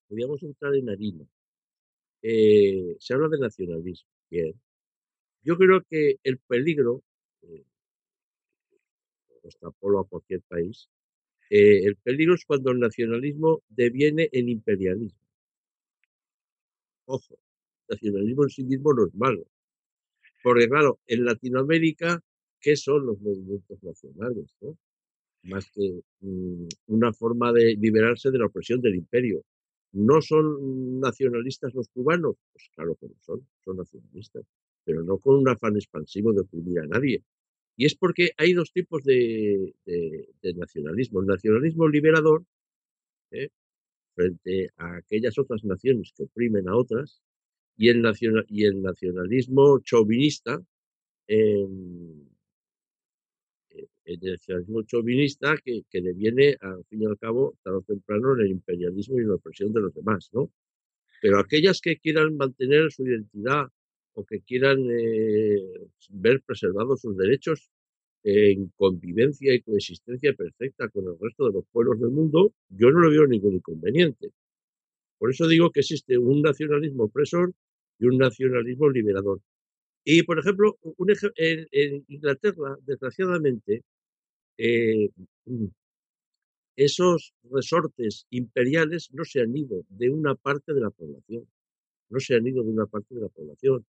podríamos entrar en harina. Eh, se habla de nacionalismo. Bien. Yo creo que el peligro, eh, extrapolo a cualquier país, eh, el peligro es cuando el nacionalismo deviene en imperialismo. Ojo, el nacionalismo en sí mismo no es malo. Porque, claro, en Latinoamérica, ¿qué son los movimientos nacionales? no? Más que mm, una forma de liberarse de la opresión del imperio. ¿No son nacionalistas los cubanos? Pues claro que no son, son nacionalistas, pero no con un afán expansivo de oprimir a nadie. Y es porque hay dos tipos de, de- nacionalismo. El nacionalismo liberador, ¿eh? frente a aquellas otras naciones que oprimen a otras, y el, naciona- y el nacionalismo chauvinista, em, eh, el nacionalismo chauvinista que, que deviene, al fin y al cabo, tarde o temprano, en el imperialismo y en la opresión de los demás, ¿no? Pero aquellas que quieran mantener su identidad o que quieran eh, ver preservados sus derechos en convivencia y coexistencia perfecta con el resto de los pueblos del mundo, yo no le veo ningún inconveniente. Por eso digo que existe un nacionalismo opresor y un nacionalismo liberador. Y, por ejemplo, un eje- en, Inglaterra, desgraciadamente, eh, esos resortes imperiales no se han ido de una parte de la población, no se han ido de una parte de la población,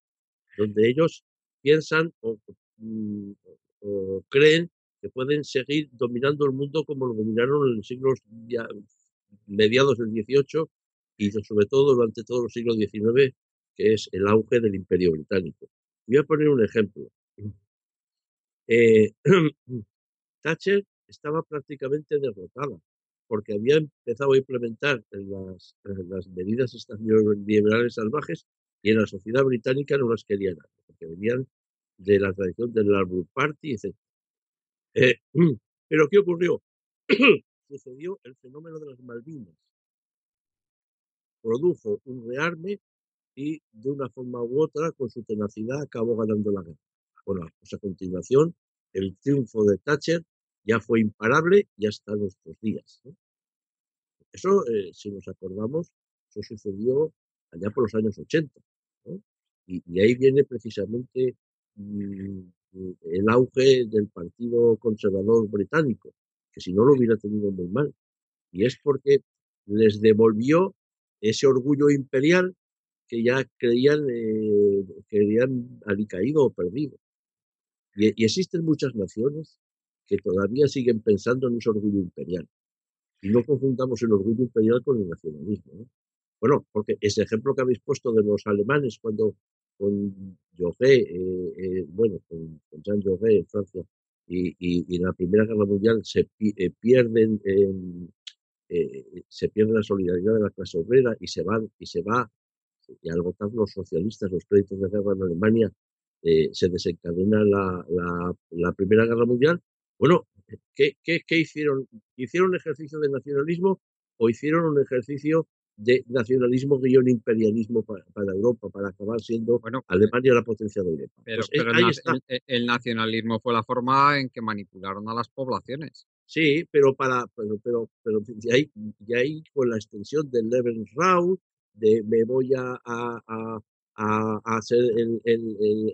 donde ellos piensan o, mm, o creen que pueden seguir dominando el mundo como lo dominaron en los siglos mediados del XVIII y sobre todo durante todos los siglos XIX, que es el auge del Imperio Británico. Voy a poner un ejemplo. Eh, (clears throat) Thatcher estaba prácticamente derrotada porque había empezado a implementar las, las medidas estas neoliberales salvajes y en la sociedad británica no las querían, porque venían de la tradición del Labour Party, etc. Eh, (clears throat) pero ¿qué ocurrió? (clears throat) Sucedió el fenómeno de las Malvinas. Produjo un rearme y de una forma u otra, con su tenacidad, acabó ganando la guerra. Bueno, pues a continuación, el triunfo de Thatcher ya fue imparable y hasta nuestros días. Eso, eh, si nos acordamos, eso sucedió allá por los años 80. Y, ahí viene precisamente mm, el auge del Partido Conservador Británico, que si no lo hubiera tenido muy mal. Y es porque les devolvió ese orgullo imperial que ya creían eh, que habían alicaído o perdido. Y, y existen muchas naciones que todavía siguen pensando en ese orgullo imperial. Y no confundamos el orgullo imperial con el nacionalismo. ¿no? Bueno, porque ese ejemplo que habéis puesto de los alemanes cuando con Jogué, eh, eh, bueno, con, Jean Jogué en Francia, y, y, en la Primera Guerra Mundial se pi- eh, pierden, eh, eh, se pierde la solidaridad de la clase obrera y se van y se va y al votar los socialistas los créditos de guerra en Alemania se desencadena la, la, la Primera Guerra Mundial. Bueno, ¿qué, qué, qué hicieron? ¿Hicieron un ejercicio de nacionalismo o hicieron un ejercicio de nacionalismo guion imperialismo para, para Europa, para acabar siendo Bueno, Alemania la potencia de Europa? pero, Pues, eh, pero el, ahí na- está. el- el nacionalismo fue la forma en que manipularon a las poblaciones. Sí, pero para pero pero pero de ahí, de ahí con la extensión del Lebensraum, de me voy a a, a, ser el,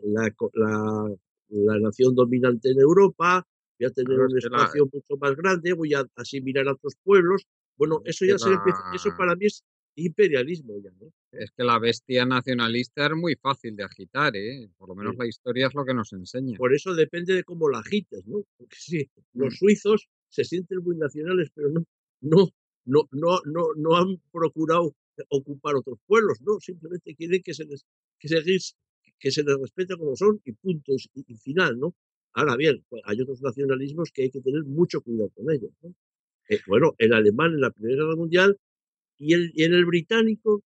la, la, la nación dominante en Europa, voy a tener Claro, un la- espacio mucho más grande, voy a asimilar a otros pueblos. Bueno, eso ya se empieza, eso para mí es imperialismo ya, ¿no? Es que la bestia nacionalista es muy fácil de agitar, ¿eh? Por lo menos Sí. la historia es lo que nos enseña. Por eso depende de cómo la agites, ¿no? Porque sí, los Mm. suizos se sienten muy nacionales, pero no, no, no, no, no, no han procurado ocupar otros pueblos, no, simplemente quieren que se les, que se les, que se les respete como son y punto, y, y final, ¿no? Ahora bien, pues, hay otros nacionalismos que hay que tener mucho cuidado con ellos, ¿no? Eh, bueno, el alemán en la Primera Guerra Mundial y, el, y en el británico,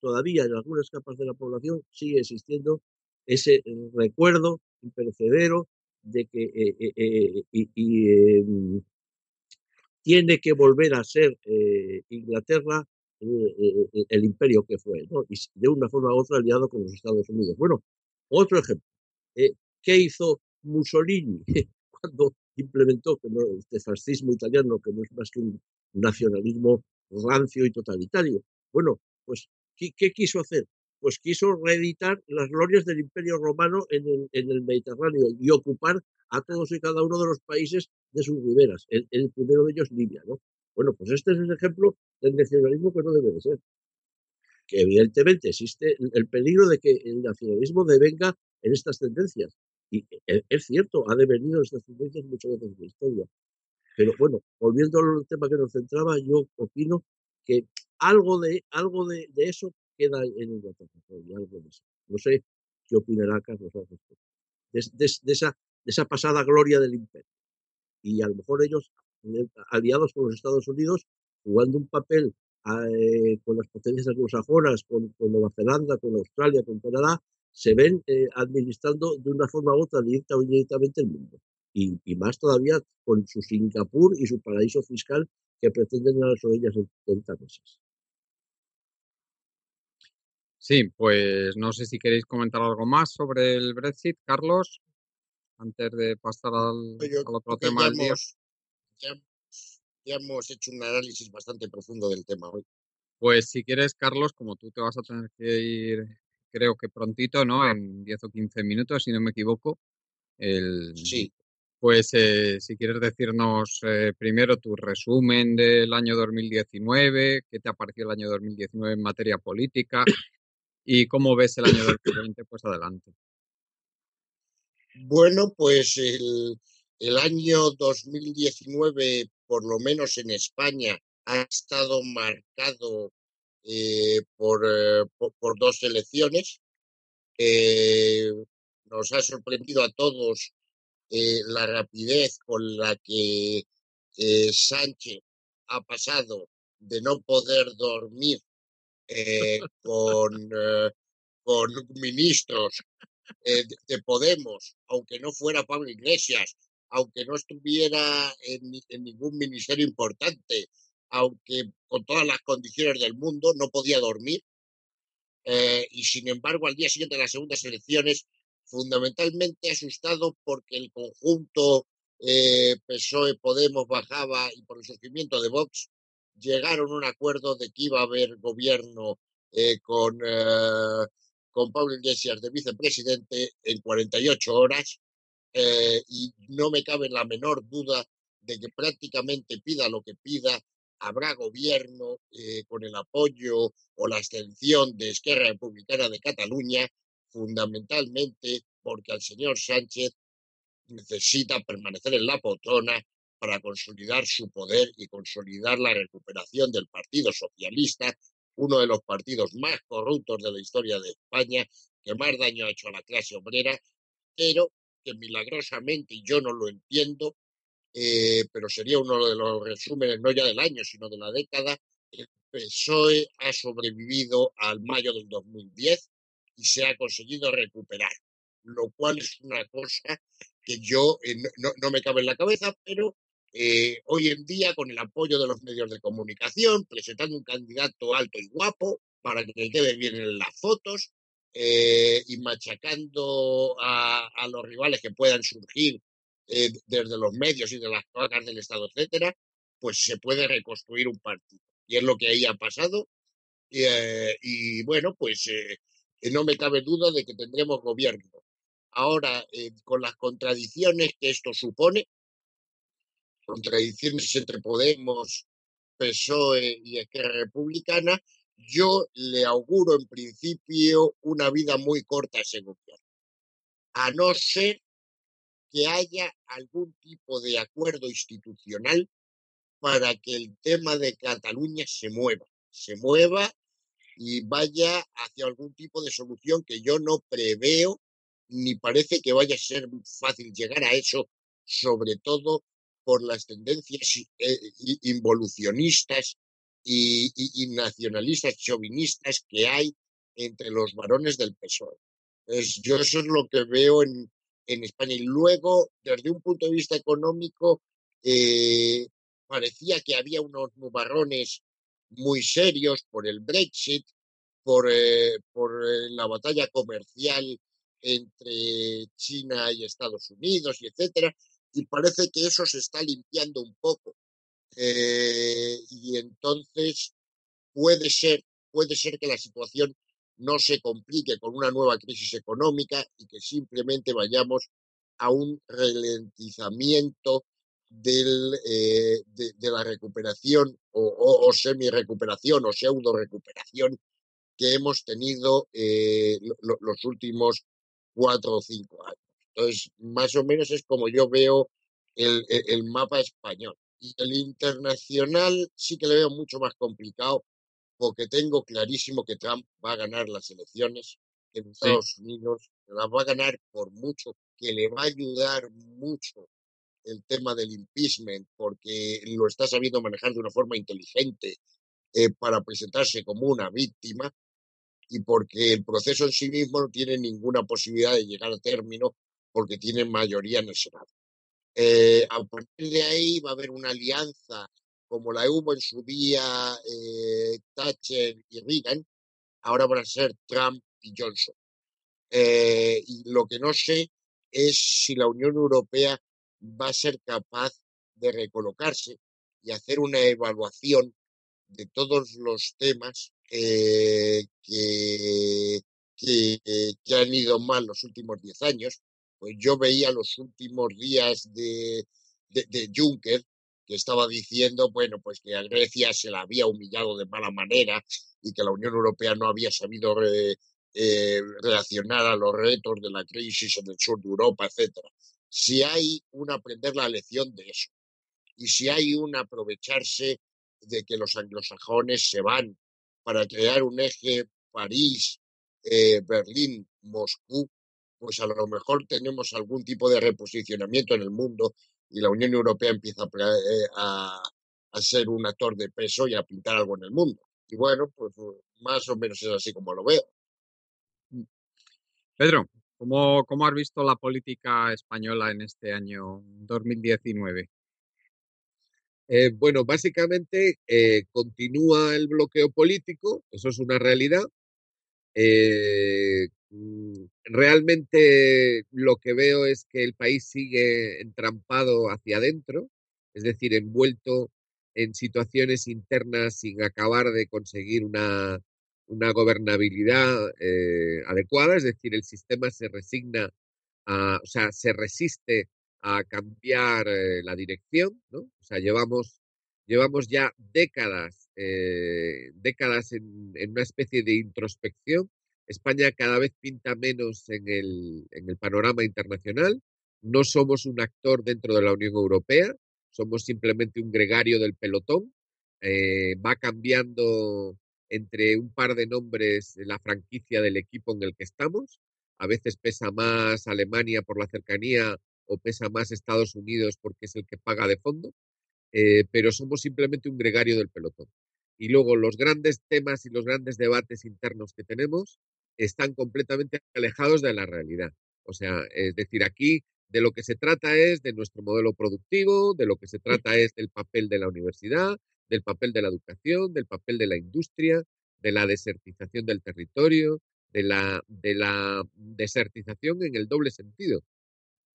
todavía en algunas capas de la población sigue existiendo ese recuerdo imperecedero de que eh, eh, eh, y, em, tiene que volver a ser Inglaterra el imperio que fue, ¿no? y de una forma u otra aliado con los Estados Unidos. Bueno, otro ejemplo. ¿Qué hizo Mussolini (laughs) cuando implementó no, este fascismo italiano, que no es más que un nacionalismo rancio y totalitario? Bueno, pues, ¿qué, quiso hacer? Pues quiso reeditar las glorias del Imperio Romano en el, en el Mediterráneo y ocupar a todos y cada uno de los países de sus riberas. El, el primero de ellos, Libia, ¿no? Bueno, pues este es el ejemplo del nacionalismo que no debe de ser. Que evidentemente existe el peligro de que el nacionalismo devenga en estas tendencias. Y e, es cierto, ha devenido en estas tendencias muchas veces en la historia. Pero bueno, volviendo al tema que nos centraba, yo opino que algo de, algo de, de eso queda en Inglaterra. Algo de eso. No sé qué opinará Carlos. De, de, de, esa, de esa pasada gloria del imperio. Y a lo mejor ellos, eh, aliados con los Estados Unidos, jugando un papel eh, con las potencias anglosajonas, con, con, Nueva Zelanda, con Australia, con Canadá, se ven eh, administrando de una forma u otra, directa o indirectamente, el mundo. Y, y, más todavía con su Singapur y su paraíso fiscal que pretenden a las orillas del Támesis. Sí, pues no sé si queréis comentar algo más sobre el Brexit, Carlos, antes de pasar al, al otro tema ya del día. hemos, ya, ya hemos hecho un análisis bastante profundo del tema hoy. Pues si quieres, Carlos, como tú te vas a tener que ir, creo que prontito, ¿no? En 10 o 15 minutos, si no me equivoco. El, Sí, pues eh, si quieres decirnos eh, primero tu resumen del año 2019, qué te ha parecido el año 2019 en materia política y cómo ves el año 2020, pues adelante. bueno, pues el, el año 2019, por lo menos en España, ha estado marcado eh, por, eh, por, dos elecciones. Nos ha sorprendido a todos eh, la rapidez con la que Sánchez ha pasado de no poder dormir con, con ministros de, de Podemos, aunque no fuera Pablo Iglesias, aunque no estuviera en ningún ministerio importante, aunque con todas las condiciones del mundo no podía dormir. eh, y sin embargo, al día siguiente de las segundas elecciones, fundamentalmente asustado porque el conjunto eh, PSOE Podemos bajaba y por el surgimiento de Vox llegaron a un acuerdo de que iba a haber gobierno eh, con, con Pablo Iglesias de vicepresidente en 48 horas y no me cabe la menor duda de que prácticamente pida lo que pida, habrá gobierno eh, con el apoyo o la extensión de Esquerra Republicana de Cataluña, fundamentalmente porque al señor Sánchez necesita permanecer en la poltrona para consolidar su poder y consolidar la recuperación del Partido Socialista, uno de los partidos más corruptos de la historia de España, que más daño ha hecho a la clase obrera, pero que milagrosamente, y yo no lo entiendo, eh, pero sería uno de los resúmenes no ya del año, sino de la década, el PSOE ha sobrevivido al mayo del 2010 y se ha conseguido recuperar, lo cual es una cosa que yo eh, no, no- me cabe en la cabeza, pero eh, hoy en día, con el apoyo de los medios de comunicación, presentando un candidato alto y guapo para que quede bien en las fotos eh, y machacando a, a los rivales que puedan surgir eh, desde los medios y de las cloacas del Estado, etcétera, pues se puede reconstruir un partido. Y es lo que ahí ha pasado. Eh, y bueno, pues eh, no me cabe duda de que tendremos gobierno. Ahora, eh, con las contradicciones que esto supone, contradicciones entre Podemos, PSOE y Esquerra Republicana, yo le auguro en principio una vida muy corta a ese gobierno. A no ser que haya algún tipo de acuerdo institucional para que el tema de Cataluña se mueva, se mueva y vaya hacia algún tipo de solución que yo no preveo ni parece que vaya a ser fácil llegar a eso, sobre todo por las tendencias eh, i- involucionistas y, y- y nacionalistas chauvinistas que hay entre los varones del PSOE. Es, yo eso es lo que veo en, en España. Y luego, desde un punto de vista económico, eh, parecía que había unos nubarrones muy serios por el Brexit, por, eh, por eh, la batalla comercial entre China y Estados Unidos, y etcétera, y parece que eso se está limpiando un poco. Y entonces puede ser, puede ser que la situación no se complique con una nueva crisis económica y que simplemente vayamos a un ralentizamiento eh, de, la recuperación o, o, o semi-recuperación o pseudo-recuperación que hemos tenido eh, lo, los últimos cuatro o cinco años. Entonces, más o menos es como yo veo el, el, el mapa español. Y el internacional sí que le veo mucho más complicado porque tengo clarísimo que Trump va a ganar las elecciones en Estados sí. Unidos, las va a ganar por mucho, que le va a ayudar mucho el tema del impeachment porque lo está sabiendo manejar de una forma inteligente eh, para presentarse como una víctima y porque el proceso en sí mismo no tiene ninguna posibilidad de llegar a término porque tiene mayoría en el Senado. Eh, a partir de ahí va a haber una alianza como la hubo en su día eh, Thatcher y Reagan, ahora van a ser Trump y Johnson. Eh, y lo que no sé es si la Unión Europea va a ser capaz de recolocarse y hacer una evaluación de todos los temas eh, que, que, que, han ido mal los últimos diez años. Pues yo veía los últimos días de, de, de, Juncker que estaba diciendo, bueno, pues que a Grecia se la había humillado de mala manera y que la Unión Europea no había sabido re, eh, reaccionar a los retos de la crisis en el sur de Europa, etcétera. Si hay un aprender la lección de eso y si hay un aprovecharse de que los anglosajones se van para crear un eje París, eh, Berlín, Moscú, pues a lo mejor tenemos algún tipo de reposicionamiento en el mundo y la Unión Europea empieza a, eh, a, a, ser un actor de peso y a pintar algo en el mundo. Y bueno, pues más o menos es así como lo veo. Pedro, ¿cómo, cómo has visto la política española en este año 2019? Eh, bueno, básicamente eh, continúa el bloqueo político, eso es una realidad. Eh, mm, realmente lo que veo es que el país sigue entrampado hacia adentro, es decir, envuelto en situaciones internas sin acabar de conseguir una, una gobernabilidad eh, adecuada, es decir, el sistema se resigna, a, o sea, se resiste a cambiar eh, la dirección, ¿no? O sea, llevamos, llevamos ya décadas, eh, décadas en, una especie de introspección. España cada vez pinta menos en el, en el panorama internacional. No somos un actor dentro de la Unión Europea, somos simplemente un gregario del pelotón. Eh, va cambiando entre un par de nombres la franquicia del equipo en el que estamos. A veces pesa más Alemania por la cercanía o pesa más Estados Unidos porque es el que paga de fondo, eh, pero somos simplemente un gregario del pelotón. Y luego los grandes temas y los grandes debates internos que tenemos están completamente alejados de la realidad. O sea, es decir, aquí de lo que se trata es de nuestro modelo productivo, de lo que se trata es del papel de la universidad, del papel de la educación, del papel de la industria, de la desertización del territorio, de la, de la desertización en el doble sentido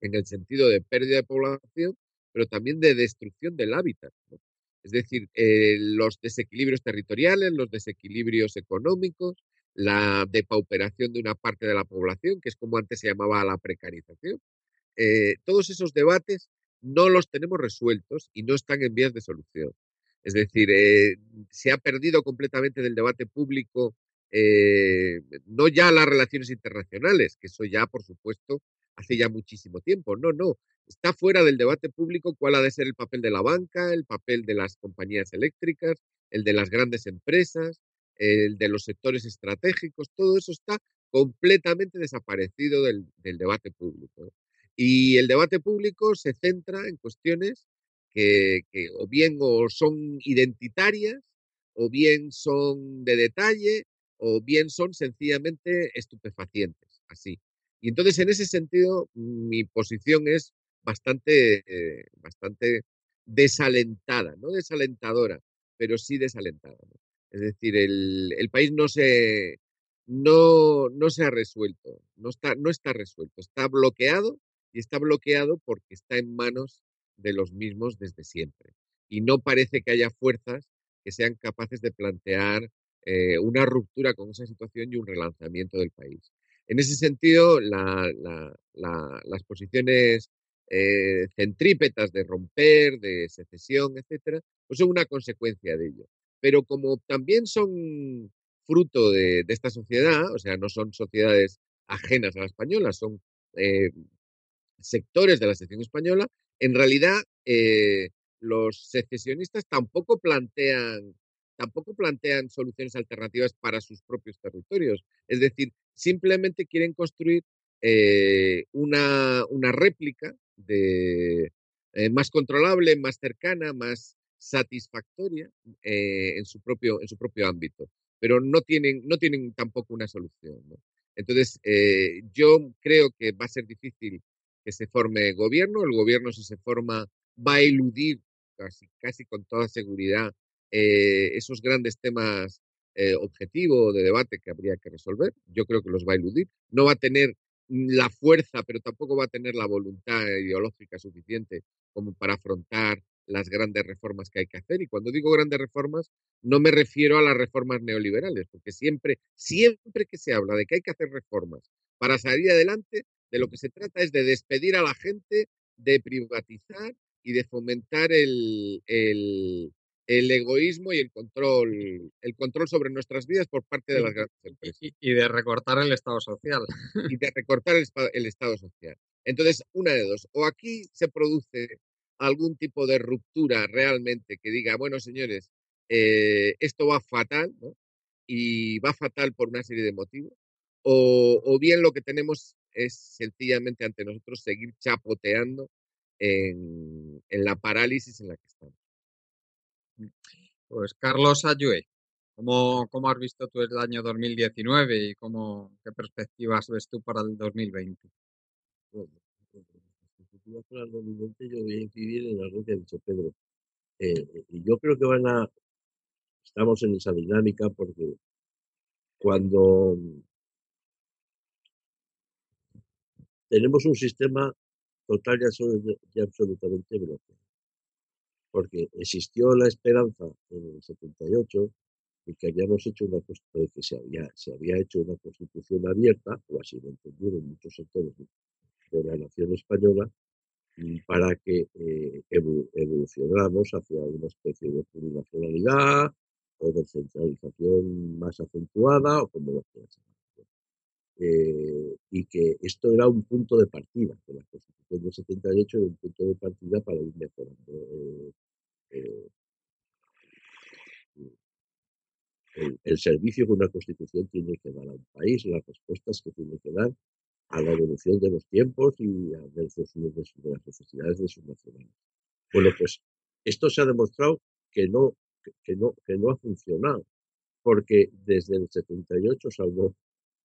en el sentido de pérdida de población, pero también de destrucción del hábitat. ¿no? Es decir, eh, los desequilibrios territoriales, los desequilibrios económicos, la depauperación de una parte de la población, que es como antes se llamaba la precarización. Eh, todos esos debates no los tenemos resueltos y no están en vías de solución. Es decir, eh, se ha perdido completamente del debate público no ya las relaciones internacionales, que eso ya, por supuesto, hace ya muchísimo tiempo. No, no. Está fuera del debate público cuál ha de ser el papel de la banca, el papel de las compañías eléctricas, el de las grandes empresas, el de los sectores estratégicos. Todo eso está completamente desaparecido del, debate público. Y el debate público se centra en cuestiones que, que o bien o son identitarias, o bien son de detalle, o bien son sencillamente estupefacientes. así. Y entonces, en ese sentido, mi posición es bastante, eh, bastante desalentada, no desalentadora, pero sí desalentada. Es decir, el, país no se, no, no se ha resuelto, no está, no está resuelto, está bloqueado y está bloqueado porque está en manos de los mismos desde siempre. Y no parece que haya fuerzas que sean capaces de plantear eh, una ruptura con esa situación y un relanzamiento del país. En ese sentido, la, las posiciones eh, centrípetas de romper, de secesión, etcétera, pues son una consecuencia de ello. Pero como también son fruto de, esta sociedad, o sea, no son sociedades ajenas a la española, son eh, sectores de la sección española, en realidad eh, los secesionistas tampoco plantean tampoco plantean soluciones alternativas para sus propios territorios. Es decir, simplemente quieren construir eh, una, una, réplica de, más controlable, más cercana, más satisfactoria en, su propio, en su propio ámbito pero no tienen, no tienen tampoco una solución. Entonces, eh, yo creo que va a ser difícil que se forme gobierno. El gobierno, si se forma, va a eludir casi, casi con toda seguridad eh, esos grandes temas eh, objetivos de debate que habría que resolver. Yo creo que los va a eludir. No va a tener la fuerza, pero tampoco va a tener la voluntad ideológica suficiente como para afrontar las grandes reformas que hay que hacer. Y cuando digo grandes reformas, no me refiero a las reformas neoliberales, porque siempre, siempre que se habla de que hay que hacer reformas para salir adelante, de lo que se trata es de despedir a la gente, de privatizar y de fomentar el, egoísmo y el control, el control sobre nuestras vidas por parte de las grandes empresas. Y, de recortar el Estado social. Y de recortar el, el Estado social. Entonces, una de dos, o aquí se produce algún tipo de ruptura realmente que diga, bueno, señores, eh, esto va fatal, ¿no? Y va fatal por una serie de motivos. O, bien lo que tenemos es sencillamente ante nosotros seguir chapoteando en, la parálisis en la que estamos. Pues Carlos Ayue, ¿cómo, ¿cómo, has visto tú el año 2019 y cómo, qué perspectivas ves tú para el 2020? yo voy a incidir en algo que ha dicho Pedro. Eh, y yo creo que van a, estamos en esa dinámica porque cuando tenemos un sistema total y absolutamente bloqueado, porque existió la esperanza en el 78 de que habíamos hecho una constitución, que se había, se había hecho una constitución abierta, o así lo entendieron muchos sectores de la nación española, para que eh, evolucionáramos hacia una especie de plurinacionalidad o de centralización más acentuada o como lo quieras eh, y que esto era un punto de partida, que la Constitución del 78 era un punto de partida para ir mejorando eh, el, el, servicio que una Constitución tiene que dar a un país, las respuestas que tiene que dar a la evolución de los tiempos y a de, de las necesidades de sus nacionales. Bueno, pues esto se ha demostrado que no, que no, que no ha funcionado, porque desde el 78, salvo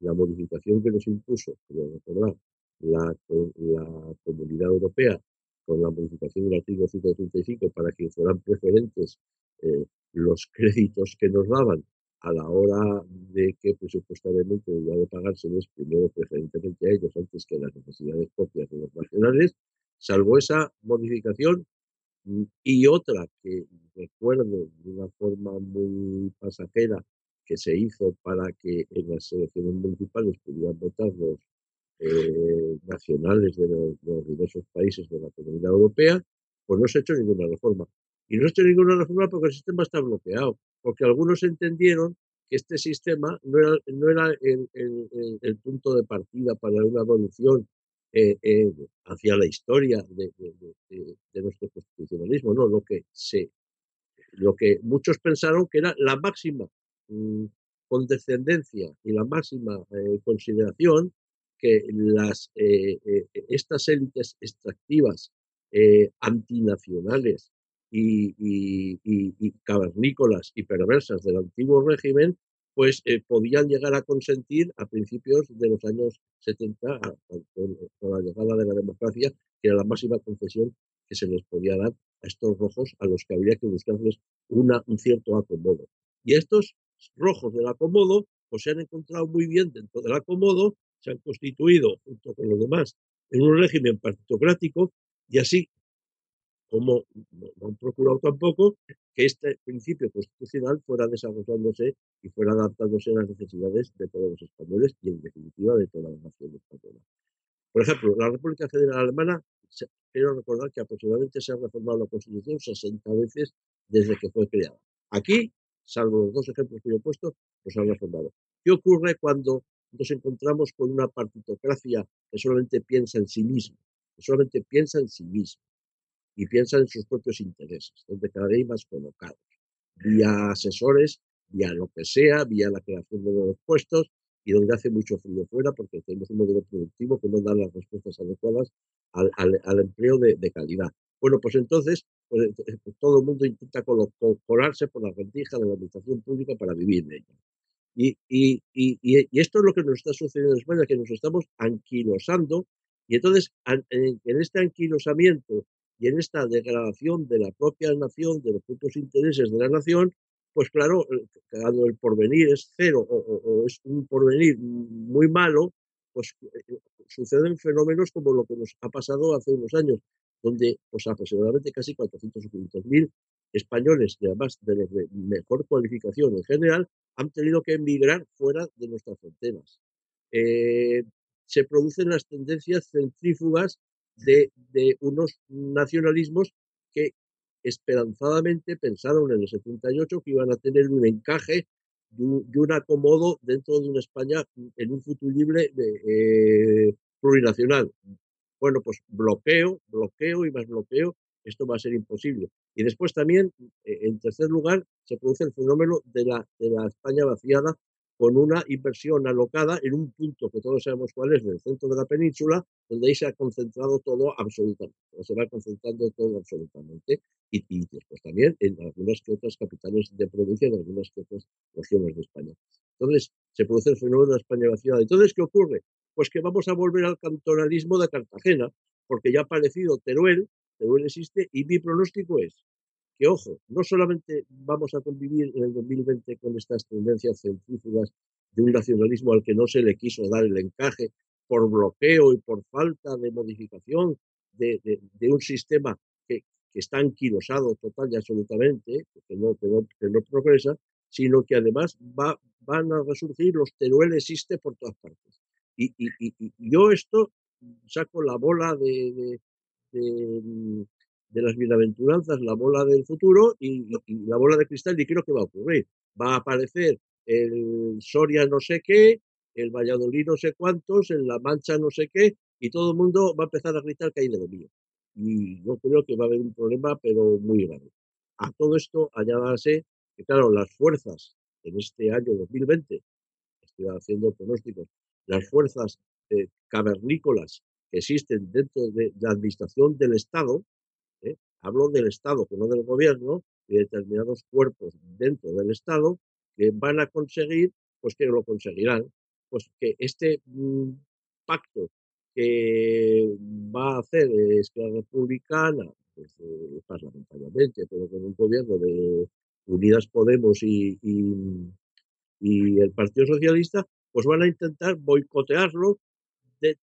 la modificación que nos impuso, recordar, la, la Comunidad Europea con la modificación del artículo 135 para que fueran preferentes eh, los créditos que nos daban. A la hora de que presupuestariamente debía de pagárseles primero preferentemente a ellos antes que a las necesidades propias de los nacionales, salvo esa modificación mm, y otra que recuerdo de una forma muy pasajera que se hizo para que en las elecciones municipales pudieran votar los eh, nacionales de los, diversos países de la Comunidad Europea, pues no se ha hecho ninguna reforma. Y no se ha hecho ninguna reforma porque el sistema está bloqueado porque algunos entendieron que este sistema no era, no era el, punto de partida para una evolución eh, eh, hacia la historia de, nuestro constitucionalismo, no, lo que se, lo que muchos pensaron que era la máxima mm, condescendencia y la máxima eh, consideración que las eh, eh, estas élites extractivas antinacionales y, y, y, cavernícolas y perversas del antiguo régimen pues eh, podían llegar a consentir a principios de los años 70, con, la llegada de la democracia, que era la máxima concesión que se les podía dar a estos rojos a los que habría que buscarles una, un cierto acomodo. Y estos rojos del acomodo pues se han encontrado muy bien dentro del acomodo, se han constituido junto con los demás en un régimen partitocrático y así como no, han procurado tampoco que este principio constitucional fuera desarrollándose y fuera adaptándose a las necesidades de todos los españoles y en definitiva de toda la nación española. Por ejemplo, la República Federal Alemana, quiero recordar que aproximadamente se ha reformado la Constitución 60 veces desde que fue creada. Aquí, salvo los dos ejemplos que yo he puesto, los han reformado. ¿Qué ocurre cuando nos encontramos con una partitocracia que solamente piensa en sí misma, que solamente piensa en sí misma? y piensa en sus propios intereses, donde cada vez más colocados, vía asesores, vía lo que sea, vía la creación de nuevos puestos y donde hace mucho frío fuera porque tenemos un modelo productivo que no da las respuestas adecuadas al, empleo de, de, calidad. Bueno, pues entonces pues, eh, pues todo el mundo intenta colarse por la rendija de la administración pública para vivir de ella. Y, y, esto es lo que nos está sucediendo en España, que nos estamos anquilosando y entonces en este anquilosamiento y en esta degradación de la propia nación, de los propios intereses de la nación, pues claro, eh, cuando el porvenir es cero o, es un porvenir muy malo, pues eh, suceden fenómenos como lo que nos ha pasado hace unos años, donde pues aproximadamente casi 400 o 500 mil españoles, y además de los de mejor cualificación en general, han tenido que emigrar fuera de nuestras fronteras. Eh, se producen las tendencias centrífugas de, unos nacionalismos que esperanzadamente pensaron en el 78 que iban a tener un encaje y un, acomodo dentro de una España en un futuro libre eh, plurinacional. Bueno, pues bloqueo, bloqueo y más bloqueo, esto va a ser imposible. Y después también, eh, en tercer lugar, se produce el fenómeno de la, de la España vaciada con una inversión alocada en un punto que todos sabemos cuál es, del centro de la península, donde ahí se ha concentrado todo absolutamente, se va concentrando todo absolutamente, y, y después también en algunas que otras capitales de provincia, en algunas que otras regiones de España. Entonces, se produce el fenómeno de la España vaciada. Entonces, ¿qué ocurre? Pues que vamos a volver al cantonalismo de Cartagena, porque ya ha aparecido Teruel, Teruel existe, y mi pronóstico es que, ojo, no solamente vamos a convivir en el 2020 con estas tendencias centrífugas de un nacionalismo al que no se le quiso dar el encaje por bloqueo y por falta de modificación de, un sistema que, está anquilosado total y absolutamente, que no, que no, progresa, sino que además va, van a resurgir, los Teruel existe por todas partes. Y, yo esto saco la bola de, de las bienaventuranzas, la bola del futuro y, la bola de cristal, y creo que va a ocurrir. Va a aparecer el Soria no sé qué, el Valladolid no sé cuántos, en La Mancha no sé qué, y todo el mundo va a empezar a gritar que hay de lo mío. Y yo creo que va a haber un problema, pero muy grave. A todo esto añádase que, claro, las fuerzas en este año 2020, estoy haciendo pronósticos, las fuerzas eh, cavernícolas que existen dentro de la administración del Estado, ¿eh? Hablo del Estado, que no del gobierno, y determinados cuerpos dentro del Estado que van a conseguir, pues que lo conseguirán, pues que este mm, pacto que va a hacer Esquerra Republicana, pues, eh, parlamentariamente, pero con un gobierno de Unidas Podemos y, el Partido Socialista, pues van a intentar boicotearlo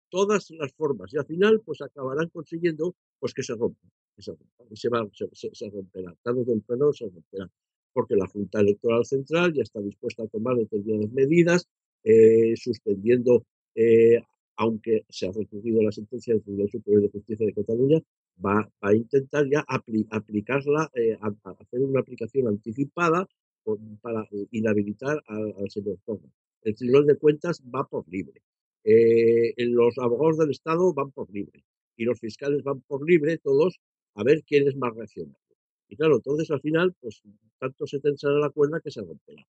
todas las formas y al final pues acabarán consiguiendo pues que se rompa, que se, se, va, se, se, romperá, tarde o temprano se romperá, porque la Junta Electoral Central ya está dispuesta a tomar determinadas medidas, eh, suspendiendo, eh, aunque se ha recurrido la sentencia del Tribunal Superior de Justicia de Cataluña, va, a intentar ya aplicarla, eh, hacer una aplicación anticipada para inhabilitar al, señor Torres. El Tribunal de Cuentas va por libre eh, los abogados del Estado van por libre y los fiscales van por libre, todos, a ver quién es más reaccionario. Y claro, entonces al final, pues tanto se tensará la cuerda que se romperá.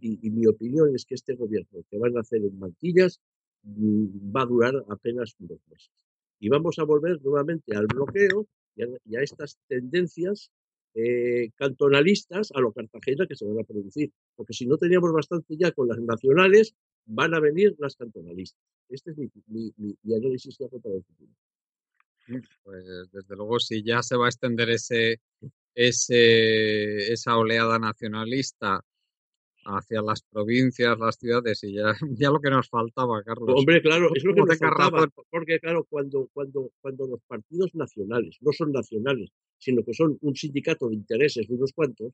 Y, mi opinión es que este gobierno que van a hacer en mantillas mm, va a durar apenas unos meses. Y vamos a volver nuevamente al bloqueo y a, estas tendencias eh, cantonalistas a lo Cartagena que se van a producir. Porque si no teníamos bastante ya con las nacionales, van a venir las cantonalistas. Este es mi, mi, mi, análisis para el futuro. Pues desde luego, si ya se va a extender ese, ese, esa oleada nacionalista hacia las provincias, las ciudades y ya, (laughs) ya lo que nos faltaba, Carlos. Hombre, claro, es lo que nos faltaba, porque claro, cuando, cuando, cuando los partidos nacionales no son nacionales, sino que son un sindicato de intereses de unos cuantos,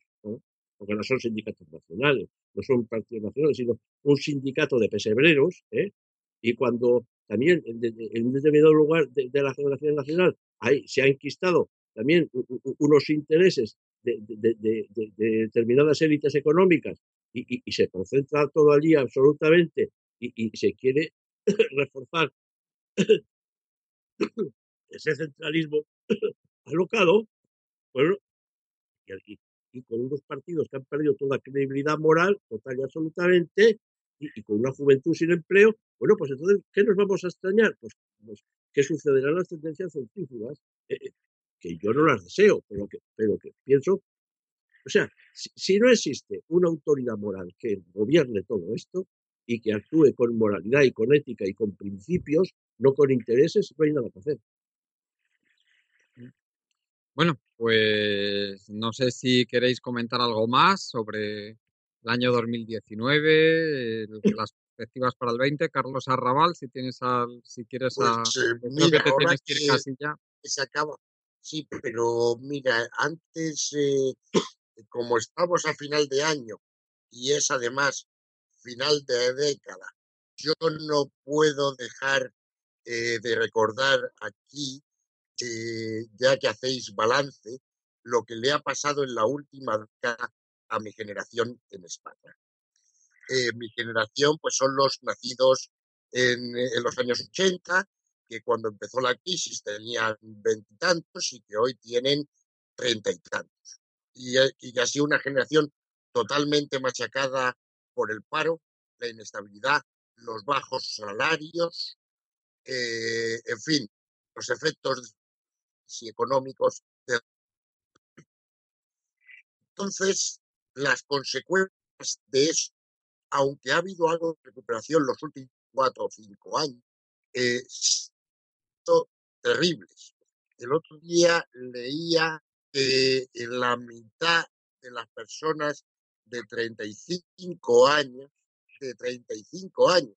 porque no son sindicatos nacionales, no son partidos nacionales, sino un sindicato de pesebreros, ¿eh? y cuando también en, un determinado lugar de, la Federación Nacional hay, se ha enquistado también unos intereses de, determinadas élites económicas y, se concentra todo allí absolutamente y, se quiere (coughs) reforzar (coughs) ese centralismo (coughs) alocado, bueno, y, y, con unos partidos que han perdido toda credibilidad moral, total y absolutamente, y, con una juventud sin empleo, bueno, pues entonces, ¿qué nos vamos a extrañar? Pues, pues ¿qué sucederán las tendencias centrífugas? Eh, eh, que yo no las deseo, pero que, pero que pienso o sea, si, no existe una autoridad moral que gobierne todo esto y que actúe con moralidad y con ética y con principios, no con intereses, no hay nada que hacer. Bueno, pues no sé si queréis comentar algo más sobre el año 2019, las perspectivas para el 20. Carlos Arrabal, si tienes al, si quieres pues, a, eh, que te tienes que ir casi ya. Se acaba. Sí, pero mira, antes eh, como estamos a final de año y es además final de década, yo no puedo dejar eh, de recordar aquí, eh, ya que hacéis balance, lo que le ha pasado en la última década a mi generación en España. Eh, mi generación, pues son los nacidos en, en los años 80, que cuando empezó la crisis tenían veintitantos y que hoy tienen treinta y tantos y, y ha sido una generación totalmente machacada por el paro, la inestabilidad, los bajos salarios, eh, en fin, los efectos económicos. Entonces, las consecuencias de eso, aunque ha habido algo de recuperación los últimos cuatro o cinco años, eh, son terribles. El otro día leía que la mitad de las personas de 35 años, de 35 años,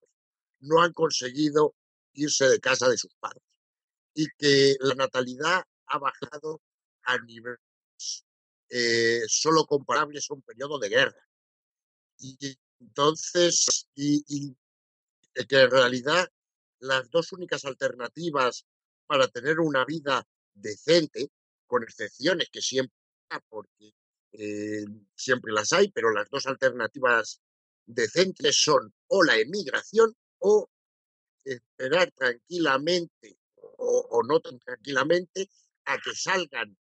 no han conseguido irse de casa de sus padres y que la natalidad ha bajado a niveles eh, solo comparables a un periodo de guerra. Y entonces, y, y que en realidad las dos únicas alternativas para tener una vida decente con excepciones que siempre, porque eh, siempre las hay, pero las dos alternativas decentes son o la emigración o esperar tranquilamente o, no tan tranquilamente a que salgan,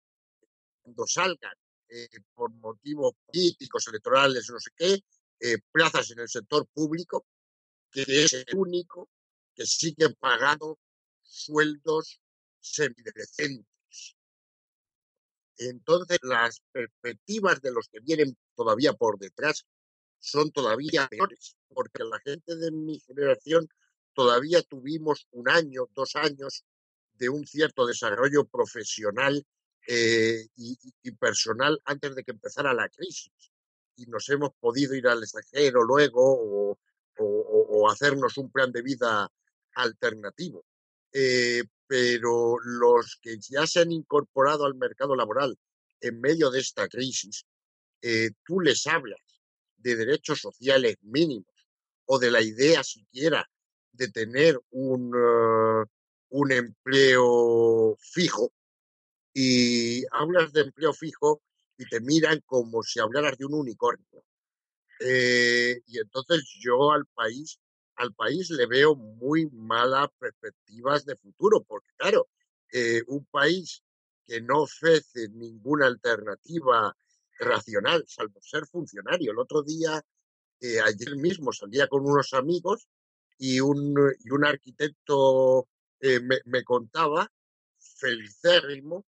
cuando salgan eh, por motivos políticos, electorales, no sé qué, eh, plazas en el sector público, que es el único que sigue pagando sueldos semidecentes. Entonces, las perspectivas de los que vienen todavía por detrás son todavía peores, porque la gente de mi generación todavía tuvimos un año, dos años de un cierto desarrollo profesional eh, y, personal antes de que empezara la crisis. Y nos hemos podido ir al extranjero luego o, hacernos un plan de vida alternativo. Eh, pero los que ya se han incorporado al mercado laboral en medio de esta crisis, eh, tú les hablas de derechos sociales mínimos o de la idea siquiera de tener un, un empleo fijo y hablas de empleo fijo y te miran como si hablaras de un unicornio. Eh, y entonces yo al país al país le veo muy malas perspectivas de futuro, porque claro, eh, un país que no ofrece ninguna alternativa racional, salvo ser funcionario. El otro día, eh, ayer mismo, salía con unos amigos y un, y un arquitecto eh, me, me, contaba, felicérrimo,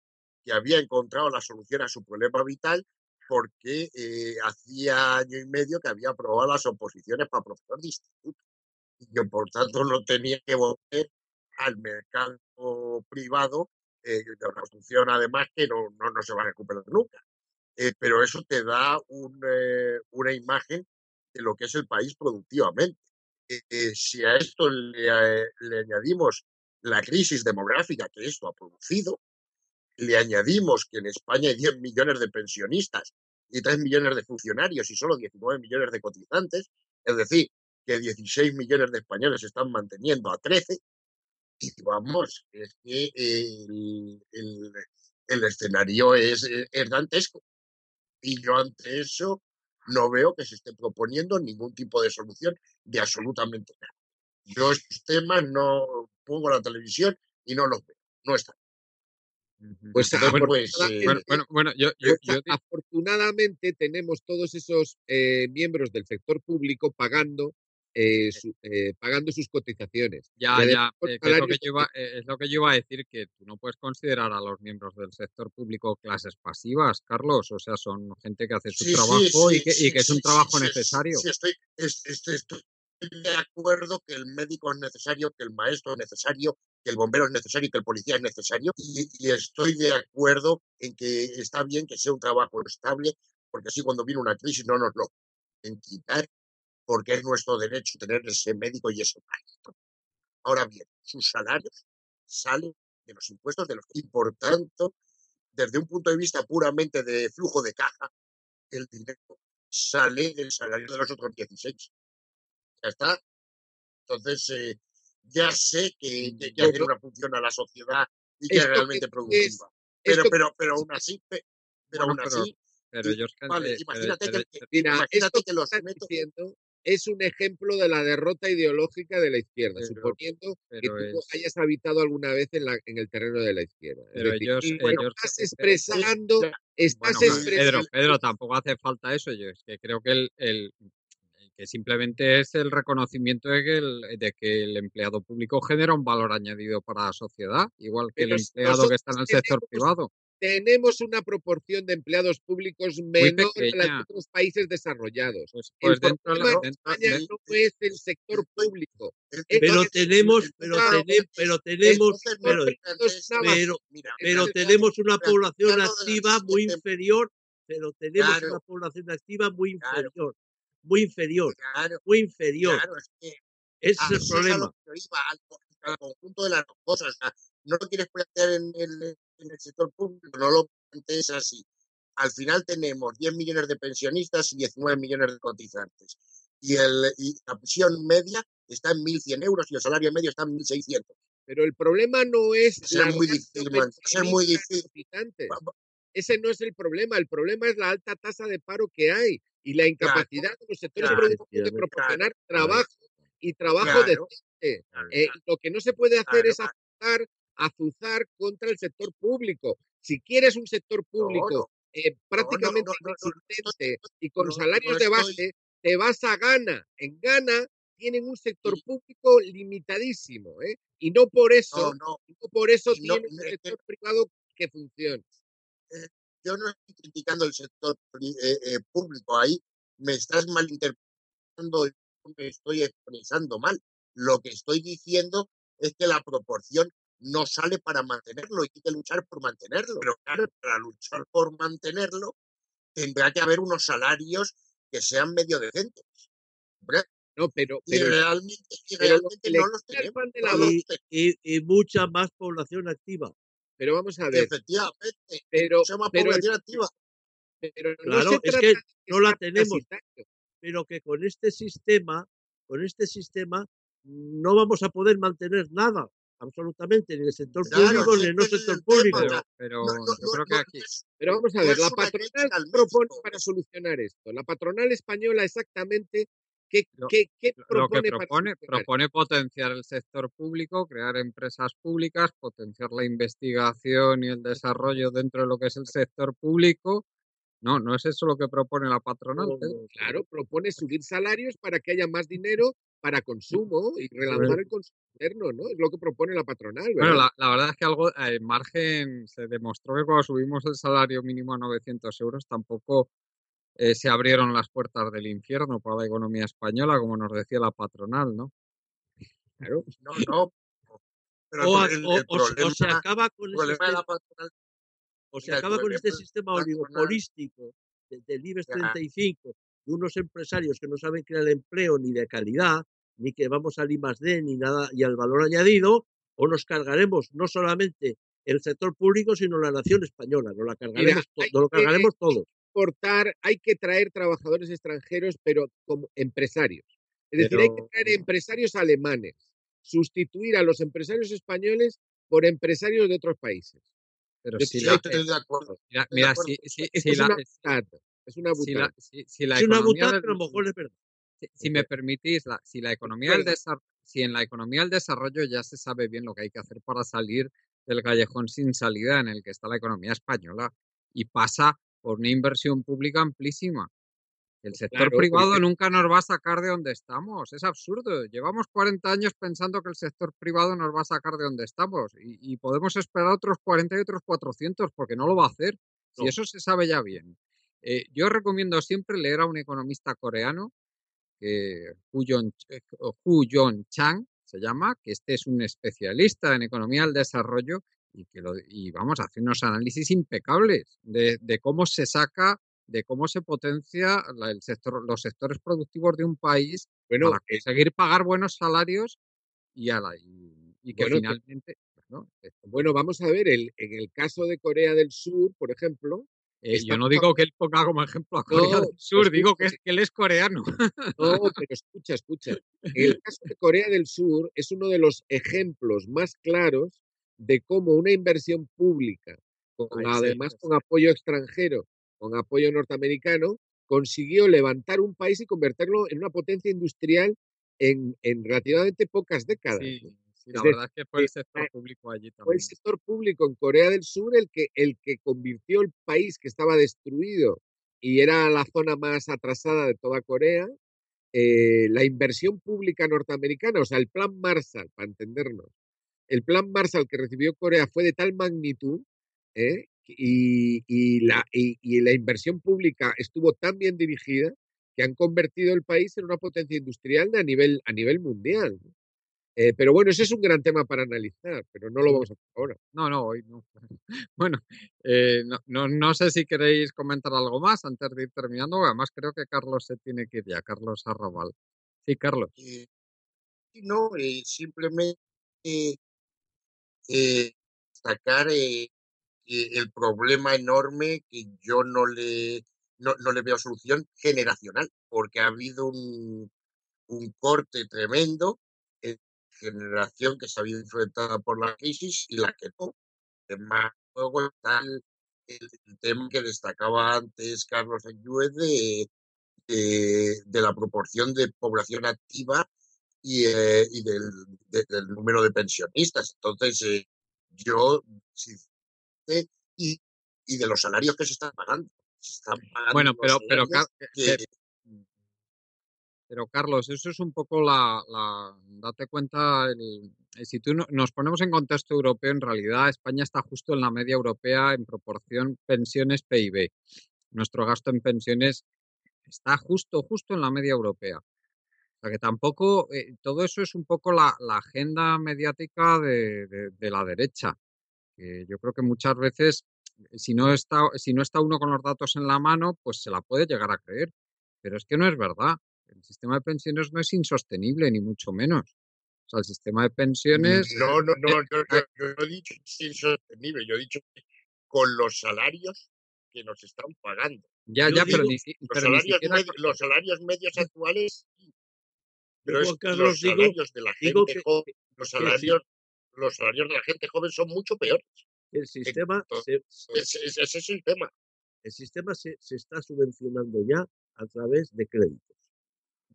que había encontrado la solución a su problema vital porque eh, hacía año y medio que había aprobado las oposiciones para profesor de instituto y que por tanto no tenía que volver al mercado privado eh, de una función además que no, no, no se va a recuperar nunca. Eh, pero eso te da un, eh, una imagen de lo que es el país productivamente. Eh, si a esto le, eh, le añadimos la crisis demográfica que esto ha producido, le añadimos que en España hay 10 millones de pensionistas y 3 millones de funcionarios y solo 19 millones de cotizantes, es decir, que 16 millones de españoles están manteniendo a 13, y vamos, es que el escenario es, es dantesco. Y yo ante eso no veo que se esté proponiendo ningún tipo de solución de absolutamente nada. Yo estos temas no pongo la televisión y no los veo, no están. Pues, (laughs) afor- pues, Bueno, eh, bueno, bueno, bueno, yo, yo, afortunadamente tenemos todos esos eh, miembros del sector público pagando eh, su- eh, pagando sus cotizaciones. Ya, ya, eh, es, lo que yo iba, es lo que yo iba a decir, que tú no puedes considerar a los miembros del sector público clases pasivas, Carlos. O sea, son gente que hace su sí, sí, trabajo y que, y sí, que es un trabajo necesario. sí, estoy, es- es- estoy de acuerdo que el médico es necesario, que el maestro es necesario, que el bombero es necesario y que el policía es necesario. Y, y estoy de acuerdo en que está bien que sea un trabajo estable, porque así cuando viene una crisis no nos lo en quitar, porque es nuestro derecho tener ese médico y ese maestro. Ahora bien, sus salarios salen de los impuestos de los y por tanto, desde un punto de vista puramente de flujo de caja, el dinero sale del salario de los otros 16. Ya está. Entonces, eh, ya sé que, que que hacer una función a la sociedad y que es que realmente es, productiva. Pero, esto pero, pero aún así, pe- pero Bueno, aún pero, así, pero y- vale, imagínate que, Mira, imagínate que estás métodos, diciendo es un ejemplo de la derrota ideológica de la izquierda, pero, suponiendo que tú es, hayas habitado alguna vez en, la, en el terreno de la izquierda. Pero decir, ellos, y eh, bueno, ellos, estás eh, expresando, estás Bueno, Pedro, Pedro, tampoco hace falta eso. Yo es que creo que el, el- que simplemente es el reconocimiento de que el, de que el empleado público genera un valor añadido para la sociedad, igual que el empleado que está en el sector tenemos privado. tenemos una proporción de empleados públicos menor a la de otros países desarrollados. Pues, El pues dentro, de problema España no es el sector público, Pero tenemos, pero, tene- pero tenemos, pero, tenemos una población activa muy inferior, pero tenemos una población activa muy claro, inferior, muy inferior, claro, muy inferior. claro, es que Ese es a el es problema. yo iba, al, al conjunto de las cosas. O sea, no lo quieres plantear en el, en el sector público, no lo plantees así. Al final tenemos 10 millones de pensionistas y 19 millones de cotizantes. Y, el, y la pensión media está en 1.100 euros y el salario medio está en 1.600. Pero el problema no es la muy difícil, ser muy difícil. Ese no es el problema. El problema es la alta tasa de paro que hay y la Claro, incapacidad de los sectores claro, productivos de proporcionar claro, trabajo y trabajo decente. Eh, lo que no se puede hacer es azuzar, azuzar contra el sector público. Si quieres un sector público no, no, no, prácticamente no, inexistente y con salarios de estoy, base, te vas a Ghana. En Ghana tienen un sector público limitadísimo, ¿eh? Y no por eso, no, no por eso tienen un sector privado que funcione. Eh, yo no estoy criticando el sector eh, eh, público ahí, me estás malinterpretando, yo me estoy expresando mal. Lo que estoy diciendo es que la proporción no sale para mantenerlo y hay que luchar por mantenerlo. Pero claro, para luchar por mantenerlo tendrá que haber unos salarios que sean medio decentes. ¿verdad? No, pero, Y pero, realmente, y no los tenemos. Y, y, y mucha más población activa. Pero vamos a ver, Efectivamente, pero, mucha más pero, activa. pero no Claro, se es que no la tenemos, pero que con este sistema, con este sistema, no vamos a poder mantener nada, absolutamente, ni en el sector Claro, público ni el es sector público. pero, pero no, no, yo no, creo que no, aquí, no Pero vamos a no ver, la patronal crítica al ¿qué propone para solucionar esto? La patronal española exactamente qué, lo, qué, qué lo que propone propone, propone potenciar el sector público, crear empresas públicas, potenciar la investigación y el desarrollo dentro de lo que es el sector público. No, no es eso lo que propone la patronal, No, no, Claro, propone subir salarios para que haya más dinero para consumo y relanzar el consumo interno, ¿no? Es lo que propone la patronal, ¿verdad? Bueno, la, la verdad es que algo, en margen, se demostró que cuando subimos el salario mínimo a 900 euros tampoco eh, se abrieron las puertas del infierno para la economía española, como nos decía la patronal, ¿no? Claro. (laughs) No, no. Pero O, el, o- el se- o se problema, acaba con el de la patronal o se el acaba con este sistema oligopolístico de- del IBEX Ya. 35 de unos empresarios que no saben crear empleo ni de calidad, ni que vamos al I más D, ni nada, y al valor añadido, o nos cargaremos no solamente el sector público, sino la nación española. Nos la cargaremos, hay nos lo que- cargaremos todos. Exportar, hay que traer trabajadores extranjeros, pero como empresarios. Es decir, hay que traer empresarios alemanes, sustituir a los empresarios españoles por empresarios de otros países. Pero Yo si la, estoy de (laughs) acuerdo. mira, estoy de mira, acuerdo. si, si, Esto si es la, una es una si si, si la Es una del- pero a lo mejor es verdad. si, me permitís, la, si la economía del si en la economía del desarrollo ya se sabe bien lo que hay que hacer para salir del callejón sin salida en el que está la economía española y pasa por una inversión pública amplísima. El sector Claro, privado porque- nunca nos va a sacar de donde estamos. Es absurdo. Llevamos 40 años pensando que el sector privado nos va a sacar de donde estamos y, y podemos esperar otros 40 y otros 400 porque no lo va a hacer. No. eso se sabe ya bien. Eh, yo recomiendo siempre leer a un economista coreano eh, Hu Yon Chang se llama, que este es un especialista en economía del desarrollo y que lo, y vamos a hacer unos análisis impecables de, de cómo se saca, de cómo se potencia la- el sector, los sectores productivos de un país Bueno, para eh, conseguir pagar buenos salarios y, a la, y, y que Bueno, que- finalmente bueno, vamos a ver, el, en el caso de Corea del Sur, por ejemplo, eh, yo no digo que él ponga como ejemplo a Corea No, del Sur, digo que, escucha, es, que él es coreano. No, pero escucha, escucha. El (laughs) caso de Corea del Sur es uno de los ejemplos más claros de cómo una inversión pública, con, además sí. con apoyo extranjero, con apoyo norteamericano, consiguió levantar un país y convertirlo en una potencia industrial en, en relativamente pocas décadas. Sí, la Es verdad es que fue el sector público allí fue el también. sector público en Corea del Sur el que, el que convirtió el país que estaba destruido y era la zona más atrasada de toda Corea, eh, la inversión pública norteamericana, o sea, el plan Marshall, para entendernos, el plan Marshall que recibió Corea fue de tal magnitud ¿eh? y, y la, y, y la inversión pública estuvo tan bien dirigida que han convertido el país en una potencia industrial a nivel, a nivel mundial. ¿no? Eh, pero bueno, ese es un gran tema para analizar, pero no lo vamos a hacer ahora. No, no, hoy no. (laughs) Bueno, eh, no, no, no sé si queréis comentar algo más antes de ir terminando. Además, creo que Carlos se tiene que ir ya, Carlos Arrabal. Sí, Carlos. Eh, no, eh, simplemente destacar eh, el problema enorme que yo no le, no, no le veo solución generacional, porque ha habido un, un corte tremendo en generación que se ha visto enfrentada por la crisis y la que no. Además, luego está el, el- tema que destacaba antes Carlos Ayuez de, de, de la proporción de población activa y, eh, y del, de- del número de pensionistas. Entonces, eh, yo, sinceramente, y, y de los salarios que se están pagando. Se están pagando Bueno, pero, pero, Car- que, que- pero Carlos, eso es un poco la, date cuenta, el, eh, si tú no- nos ponemos en contexto europeo, en realidad España está justo en la media europea en proporción pensiones PIB. Nuestro gasto en pensiones está justo, justo en la media europea. O sea que tampoco, eh, todo eso es un poco la, agenda mediática de, de- de la derecha. Que yo creo que muchas veces, eh, si no, está, si no está uno con los datos en la mano, pues se la puede llegar a creer. Pero es que no es verdad. El sistema de pensiones no es insostenible, ni mucho menos. O sea, el sistema de pensiones... no, no, no, yo, yo- yo no he dicho que es insostenible, yo he dicho que con los salarios que nos están pagando. ya, yo ya, pero digo, Los pero salarios, siquiera... los salarios medios actuales, sí, pero es Carlos, los digo- salarios de la digo gente que- joven, los sí. salarios, los salarios de la gente joven son mucho peores. El sistema, Entonces, se, Ese, es el tema. el sistema se, se está subvencionando ya a través de créditos.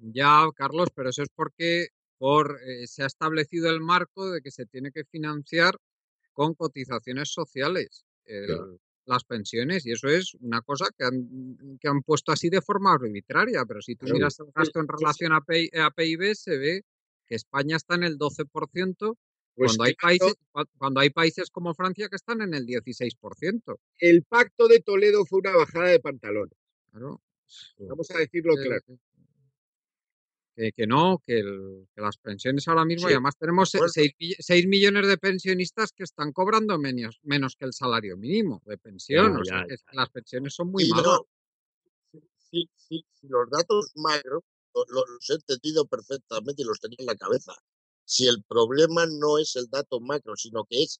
Ya, Carlos, pero eso es porque por, eh, se ha establecido el marco de que se tiene que financiar con cotizaciones sociales el- Claro. las pensiones y eso es una cosa que han, que han puesto así de forma arbitraria, pero si tú Claro, miras el gasto en relación a, PI a PIB se ve que España está en el 12% Pues cuando hay países cua- cuando hay países como Francia que están en el 16%. el pacto de Toledo fue una bajada de pantalones. Claro. Vamos a decirlo que- claro. Que, que no, que, el- que las pensiones ahora mismo, y además tenemos de acuerdo. 6, millones de pensionistas que están cobrando menos, menos que el salario mínimo de pensión. Ya, o sea, ya, que es ya. que las pensiones son muy Y malas. no, sí, sí, los datos macro lo- lo- los he entendido perfectamente y los tenía en la cabeza. Si el problema no es el dato macro, sino que es,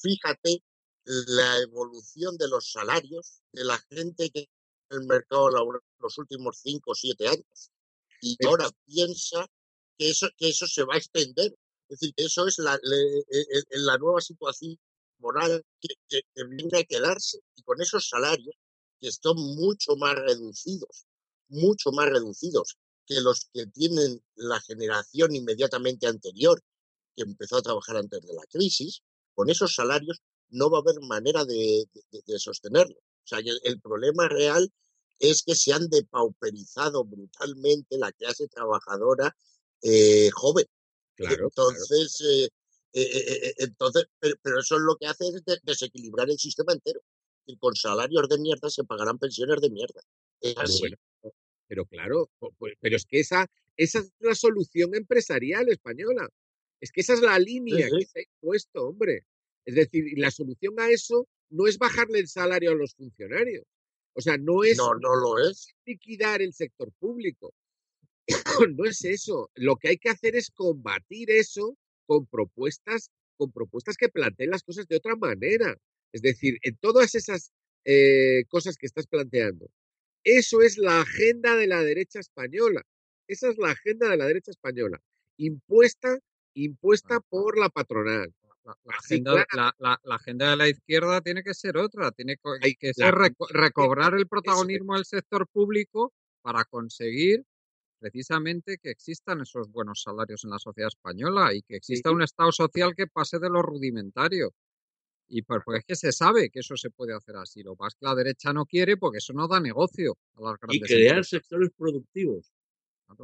fíjate, la evolución de los salarios de la gente que en el mercado laboral los últimos cinco o siete años. Y ahora piensa que eso, que eso se va a extender. Es decir, que eso es la, le- e- e- la nueva situación moral que, que, que viene a quedarse. Y con esos salarios que están mucho más reducidos, mucho más reducidos que los que tienen la generación inmediatamente anterior, que empezó a trabajar antes de la crisis, con esos salarios no va a haber manera de, de- de sostenerlo. O sea, que el problema real es que se han depauperizado brutalmente la clase trabajadora eh, joven. Claro. Entonces, eh, eh, eh, entonces pero, pero eso es lo que hace es de- desequilibrar el sistema entero. Y con salarios de mierda se pagarán pensiones de mierda. Es Pero así. bueno, pero claro, pero es que esa, esa es la solución empresarial española. Es que esa es la línea sí. que se ha impuesto, hombre. Es decir, la solución a eso no es bajarle el salario a los funcionarios. O sea, no es No, no lo es. liquidar el sector público. (coughs) no es eso. Lo que hay que hacer es combatir eso con propuestas, con propuestas que planteen las cosas de otra manera. Es decir, en todas esas eh, cosas que estás planteando. Eso es la agenda de la derecha española. Esa es la agenda de la derecha española. Impuesta, impuesta por la patronal. La, la Así agenda, la, la- agenda de la izquierda tiene que ser otra, tiene co- Hay- que ser reco- recobrar el protagonismo del sector público para conseguir precisamente que existan esos buenos salarios en la sociedad española y que exista Sí. un Estado social que pase de lo rudimentario. Y por- porque es que se sabe que eso se puede hacer así. Lo que es que la derecha no quiere porque eso no da negocio a las Y grandes crear empresas. sectores productivos.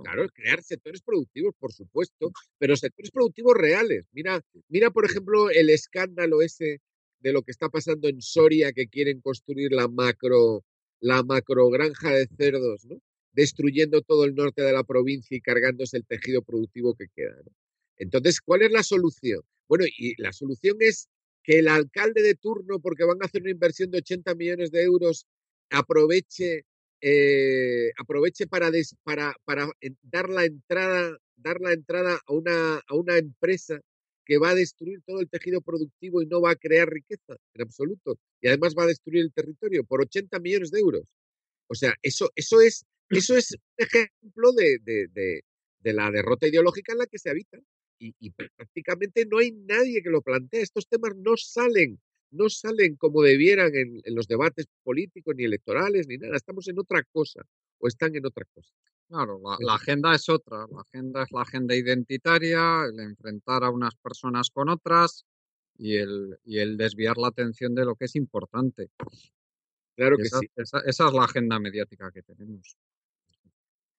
Claro. Crear sectores productivos, por supuesto, pero sectores productivos reales. Mira, mira, por ejemplo, el escándalo ese de lo que está pasando en Soria, que quieren construir la macro, la macro granja de cerdos, ¿no? Destruyendo todo el norte de la provincia y cargándose el tejido productivo que queda. ¿no? Entonces, ¿cuál es la solución? Bueno, y la solución es que el alcalde de turno, porque van a hacer una inversión de 80 millones de euros, aproveche eh, aproveche para, des- para, para dar la entrada, dar la entrada a una, a una empresa que va a destruir todo el tejido productivo y no va a crear riqueza en absoluto. Y además va a destruir el territorio por 80 millones de euros. O sea, eso, eso, es, eso es un ejemplo de, de- de- de la derrota ideológica en la que se habita. Y, y prácticamente no hay nadie que lo plantee. Estos temas no salen no salen como debieran en, en los debates políticos ni electorales ni nada. Estamos en otra cosa o están en otra cosa. Claro, la, la agenda es otra. La agenda es la agenda identitaria, el enfrentar a unas personas con otras y el, y el desviar la atención de lo que es importante. Claro Y que esa, sí. esa- esa es la agenda mediática que tenemos.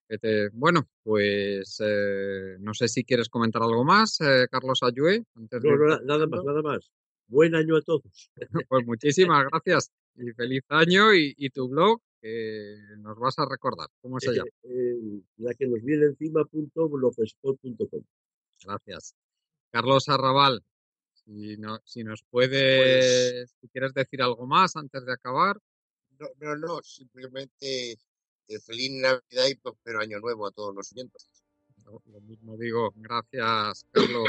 Te- bueno, pues eh, no sé si quieres comentar algo más, eh, Carlos Ayue. Antes No, no, nada más, nada más. Buen año a todos. (laughs) Pues muchísimas gracias y feliz año y, y tu blog que nos vas a recordar. ¿Cómo se llama? (laughs) Eh, la que nos viene encima punto blogspot.com. Gracias. Carlos Arrabal, si, no, si nos Pues puedes, si quieres decir algo más antes de acabar. no, no, no, simplemente eh, feliz Navidad y próspero año nuevo a todos los oyentes. Lo, lo mismo digo. Gracias, Carlos.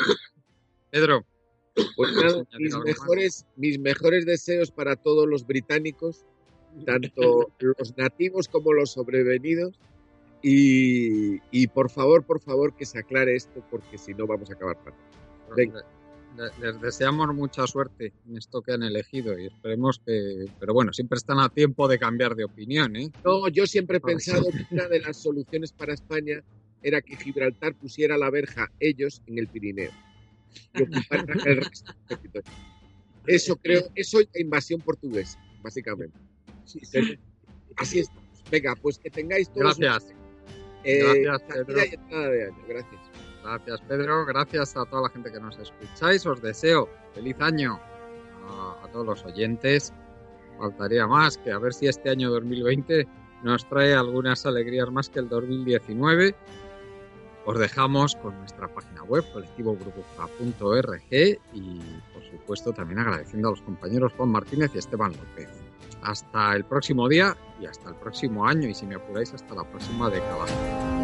Pedro, (coughs) Pues ¿quieres nada, mis mejores, mis mejores deseos para todos los británicos, tanto (laughs) los nativos como los sobrevenidos. Y, y por favor, por favor, que se aclare esto, porque si no vamos a acabar fatal. Venga. Le- le- Les deseamos mucha suerte en esto que han elegido y esperemos que, pero bueno, siempre están a tiempo de cambiar de opinión, ¿eh? No, yo siempre he pensado que una de las soluciones para España era que Gibraltar pusiera la verja ellos en el Pirineo y ocuparan el resto del territorio. Eso creo, eso es la invasión portuguesa. básicamente. Sí, sí. Así estamos. Venga, pues que tengáis todos Gracias. Eh, Gracias, salida Pedro. Gracias. Gracias, Pedro. Gracias a toda la gente que nos escucháis. Os deseo feliz año a, a todos los oyentes. Faltaría más que a ver si este año 2020 nos trae algunas alegrías más que el 2019. Os dejamos con nuestra página web colectivogrupuja.org y por supuesto también agradeciendo a los compañeros Juan Martínez y Esteban López. Hasta el próximo día y hasta el próximo año y si me apuráis hasta la próxima década.